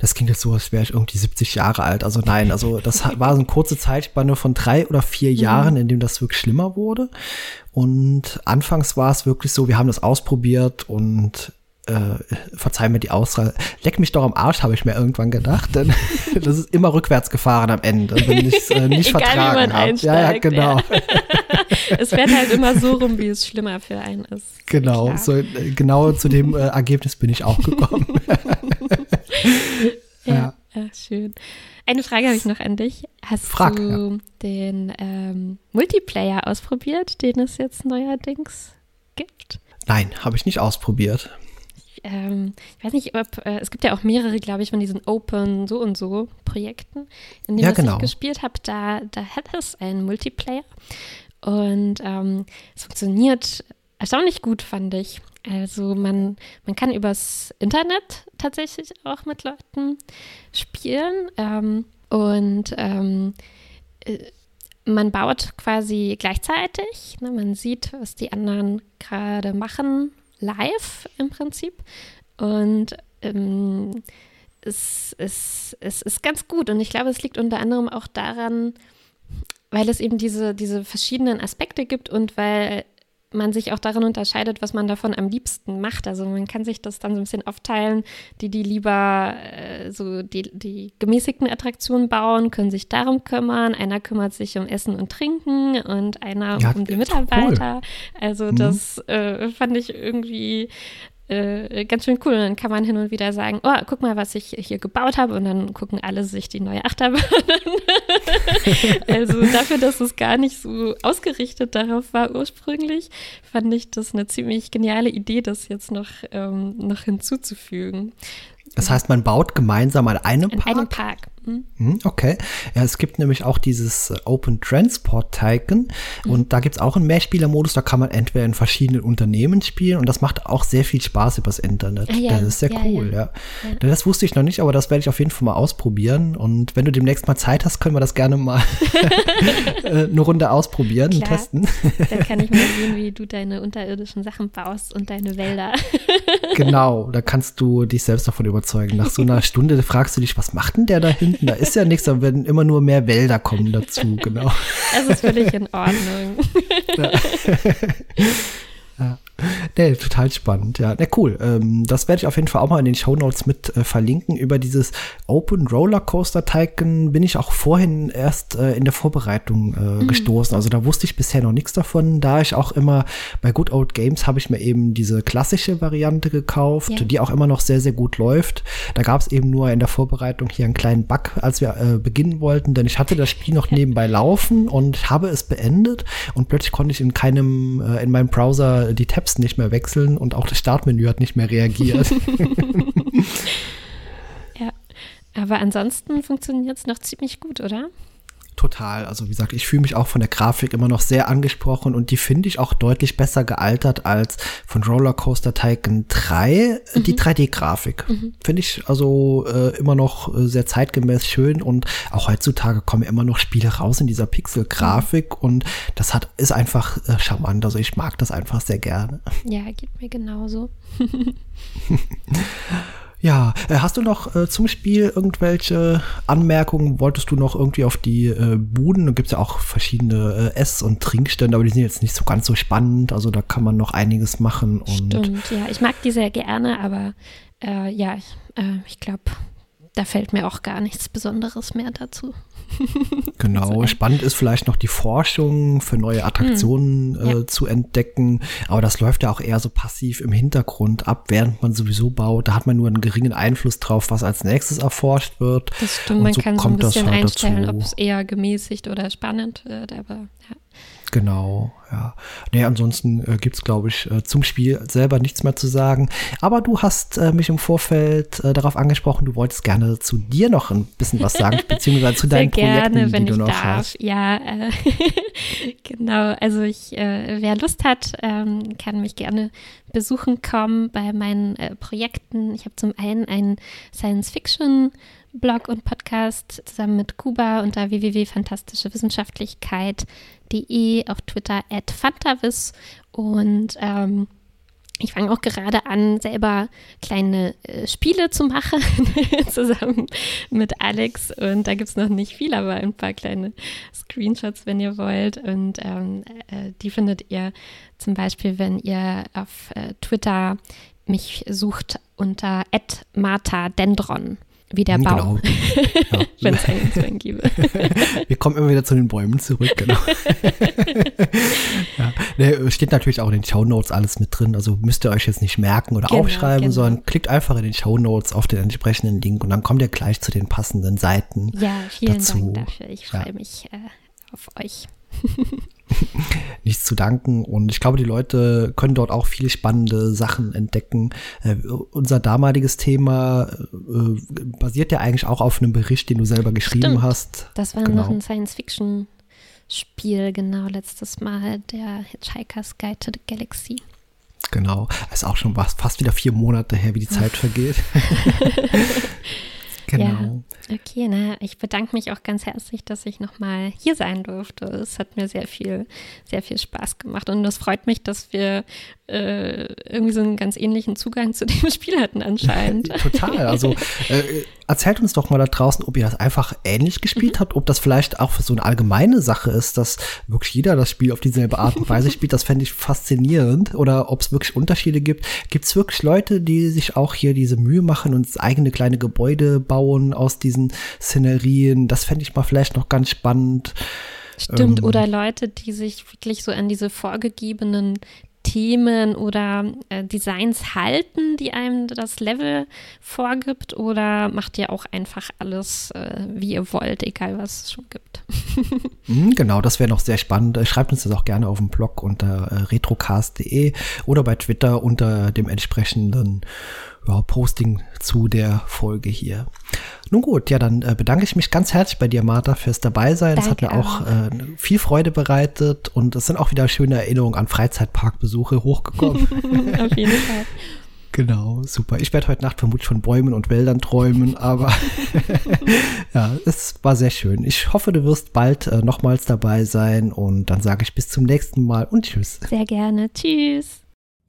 das klingt jetzt so, als wäre ich irgendwie 70 Jahre alt. Also nein, also das war so eine kurze Zeitspanne von drei oder vier mhm. Jahren, in dem das wirklich schlimmer wurde. Und anfangs war es wirklich so, wir haben das ausprobiert und äh, verzeih mir die Auswahl, leck mich doch am Arsch, habe ich mir irgendwann gedacht, denn das ist immer rückwärts gefahren am Ende, wenn ich es äh, nicht Egal, vertragen habe. Ja, ja, genau. Ja. es fährt halt immer so rum, wie es schlimmer für einen ist. Genau, so, äh, genau zu dem äh, Ergebnis bin ich auch gekommen. ja, ja. schön. Eine Frage habe ich noch an dich. Hast Frag, du ja. den ähm, Multiplayer ausprobiert, den es jetzt neuerdings gibt? Nein, habe ich nicht ausprobiert. Ähm, ich weiß nicht, ob äh, es gibt ja auch mehrere, glaube ich, von diesen Open so und so Projekten, in denen ja, genau. ich gespielt habe. Da, da hat es einen Multiplayer und ähm, es funktioniert erstaunlich gut, fand ich. Also man, man kann übers Internet tatsächlich auch mit Leuten spielen ähm, und ähm, äh, man baut quasi gleichzeitig. Ne, man sieht, was die anderen gerade machen, live im Prinzip. Und ähm, es, es, es ist ganz gut. Und ich glaube, es liegt unter anderem auch daran, weil es eben diese, diese verschiedenen Aspekte gibt und weil man sich auch darin unterscheidet, was man davon am liebsten macht. Also man kann sich das dann so ein bisschen aufteilen, die, die lieber äh, so die, die gemäßigten Attraktionen bauen, können sich darum kümmern. Einer kümmert sich um Essen und Trinken und einer ja, um die Mitarbeiter. Cool. Also mhm. das äh, fand ich irgendwie äh, ganz schön cool. Und dann kann man hin und wieder sagen, oh, guck mal, was ich hier gebaut habe. Und dann gucken alle sich die neue Achterbahn an. also dafür, dass es gar nicht so ausgerichtet darauf war ursprünglich, fand ich das eine ziemlich geniale Idee, das jetzt noch, ähm, noch hinzuzufügen. Das heißt, man baut gemeinsam an einem Park? An einem Park. Mhm. Okay. Ja, es gibt nämlich auch dieses äh, Open Transport Tycoon mhm. und da gibt es auch einen Mehrspielermodus, da kann man entweder in verschiedenen Unternehmen spielen und das macht auch sehr viel Spaß übers Internet. Ah, ja. Das ist sehr ja, cool, ja. ja. Das wusste ich noch nicht, aber das werde ich auf jeden Fall mal ausprobieren und wenn du demnächst mal Zeit hast, können wir das gerne mal äh, eine Runde ausprobieren Klar. und testen. Dann kann ich mal sehen, wie du deine unterirdischen Sachen baust und deine Wälder. genau, da kannst du dich selbst davon überzeugen. Nach so einer Stunde fragst du dich, was macht denn der da hinten? Da ist ja nichts, da werden immer nur mehr Wälder kommen dazu, genau. Das ist völlig in Ordnung. Ja. Nee, total spannend. Ja, ne, cool. Ähm, das werde ich auf jeden Fall auch mal in den Show Notes mit äh, verlinken. Über dieses Open Roller Coaster Tycoon bin ich auch vorhin erst äh, in der Vorbereitung äh, mhm. gestoßen. Also da wusste ich bisher noch nichts davon. Da ich auch immer bei Good Old Games habe ich mir eben diese klassische Variante gekauft, ja. die auch immer noch sehr, sehr gut läuft. Da gab es eben nur in der Vorbereitung hier einen kleinen Bug, als wir äh, beginnen wollten, denn ich hatte das Spiel noch nebenbei laufen und habe es beendet und plötzlich konnte ich in keinem, äh, in meinem Browser die Tabs nicht mehr wechseln und auch das Startmenü hat nicht mehr reagiert. ja, aber ansonsten funktioniert es noch ziemlich gut, oder? Total. Also wie gesagt, ich fühle mich auch von der Grafik immer noch sehr angesprochen und die finde ich auch deutlich besser gealtert als von Rollercoaster Tycoon 3, mhm. die 3D-Grafik. Mhm. Finde ich also äh, immer noch äh, sehr zeitgemäß schön und auch heutzutage kommen immer noch Spiele raus in dieser Pixel-Grafik mhm. und das hat ist einfach äh, charmant. Also ich mag das einfach sehr gerne. Ja, geht mir genauso. Ja, äh, hast du noch äh, zum Spiel irgendwelche Anmerkungen? Wolltest du noch irgendwie auf die äh, Buden? Da gibt es ja auch verschiedene äh, Ess- und Trinkstände, aber die sind jetzt nicht so ganz so spannend. Also da kann man noch einiges machen. Und Stimmt, ja. Ich mag die sehr gerne, aber äh, ja, ich, äh, ich glaube, da fällt mir auch gar nichts Besonderes mehr dazu. genau, spannend ist vielleicht noch die Forschung für neue Attraktionen hm. äh, ja. zu entdecken, aber das läuft ja auch eher so passiv im Hintergrund ab, während man sowieso baut. Da hat man nur einen geringen Einfluss drauf, was als nächstes erforscht wird. Das stimmt, man so kann so ein bisschen halt einstellen, ob es eher gemäßigt oder spannend wird, aber ja. Genau, ja. Nee, ansonsten äh, gibt es, glaube ich, äh, zum Spiel selber nichts mehr zu sagen. Aber du hast äh, mich im Vorfeld äh, darauf angesprochen, du wolltest gerne zu dir noch ein bisschen was sagen, beziehungsweise zu deinen Sehr gerne, Projekten, wenn die du noch darf. hast. Ja, äh, genau. Also ich, äh, wer Lust hat, ähm, kann mich gerne besuchen kommen bei meinen Projekten. Ich habe zum einen einen Science-Fiction- Blog und Podcast zusammen mit Kuba unter www.fantastischewissenschaftlichkeit.de, auf Twitter at Fantavis und ähm, ich fange auch gerade an, selber kleine äh, Spiele zu machen, zusammen mit Alex. Und da gibt es noch nicht viel, aber ein paar kleine Screenshots, wenn ihr wollt. Und ähm, äh, die findet ihr zum Beispiel, wenn ihr auf äh, Twitter mich sucht unter Martha Dendron wie der Baum. Genau. Ja. Wenn es einen Zwang gäbe. Wir kommen immer wieder zu den Bäumen zurück, genau. ja. Ne, steht natürlich auch in den Show Notes alles mit drin. Also müsst ihr euch jetzt nicht merken oder genau, aufschreiben, genau. sondern klickt einfach in den Show Notes auf den entsprechenden Link und dann kommt ihr gleich zu den passenden Seiten. Ja, vielen dazu. Dank dafür. Ich freue ja. mich äh, auf euch. nichts zu danken. Und ich glaube, die Leute können dort auch viele spannende Sachen entdecken. Äh, unser damaliges Thema äh, basiert ja eigentlich auch auf einem Bericht, den du selber geschrieben Stimmt. hast. Das war genau. noch ein Science-Fiction-Spiel, genau, letztes Mal, der Hitchhiker's Guide to the Galaxy. Genau, es ist auch schon fast wieder vier Monate her, wie die Zeit vergeht. Genau. Ja, okay, na, ich bedanke mich auch ganz herzlich, dass ich nochmal hier sein durfte. Es hat mir sehr viel, sehr viel Spaß gemacht und es freut mich, dass wir äh, irgendwie so einen ganz ähnlichen Zugang zu dem Spiel hatten anscheinend. Total. Also äh, erzählt uns doch mal da draußen, ob ihr das einfach ähnlich gespielt mhm. habt, ob das vielleicht auch so eine allgemeine Sache ist, dass wirklich jeder das Spiel auf dieselbe Art und Weise spielt. Das fände ich faszinierend. Oder ob es wirklich Unterschiede gibt. Gibt es wirklich Leute, die sich auch hier diese Mühe machen und eigene kleine Gebäude bauen aus diesen Szenerien? Das fände ich mal vielleicht noch ganz spannend. Stimmt, ähm, oder Leute, die sich wirklich so an diese vorgegebenen Themen oder äh, Designs halten, die einem das Level vorgibt, oder macht ihr auch einfach alles, äh, wie ihr wollt, egal was es schon gibt? Mhm, genau, das wäre noch sehr spannend. Äh, schreibt uns das auch gerne auf dem Blog unter äh, retrocast.de oder bei Twitter unter dem entsprechenden ja, Posting zu der Folge hier. Nun gut, ja, dann äh, bedanke ich mich ganz herzlich bei dir, Martha, fürs Dabeisein. Es hat mir auch, auch äh, viel Freude bereitet und es sind auch wieder schöne Erinnerungen an Freizeitparkbesuche hochgekommen. Auf jeden Fall. Genau, super. Ich werde heute Nacht vermutlich von Bäumen und Wäldern träumen, aber ja, es war sehr schön. Ich hoffe, du wirst bald äh, nochmals dabei sein und dann sage ich bis zum nächsten Mal und tschüss. Sehr gerne. Tschüss.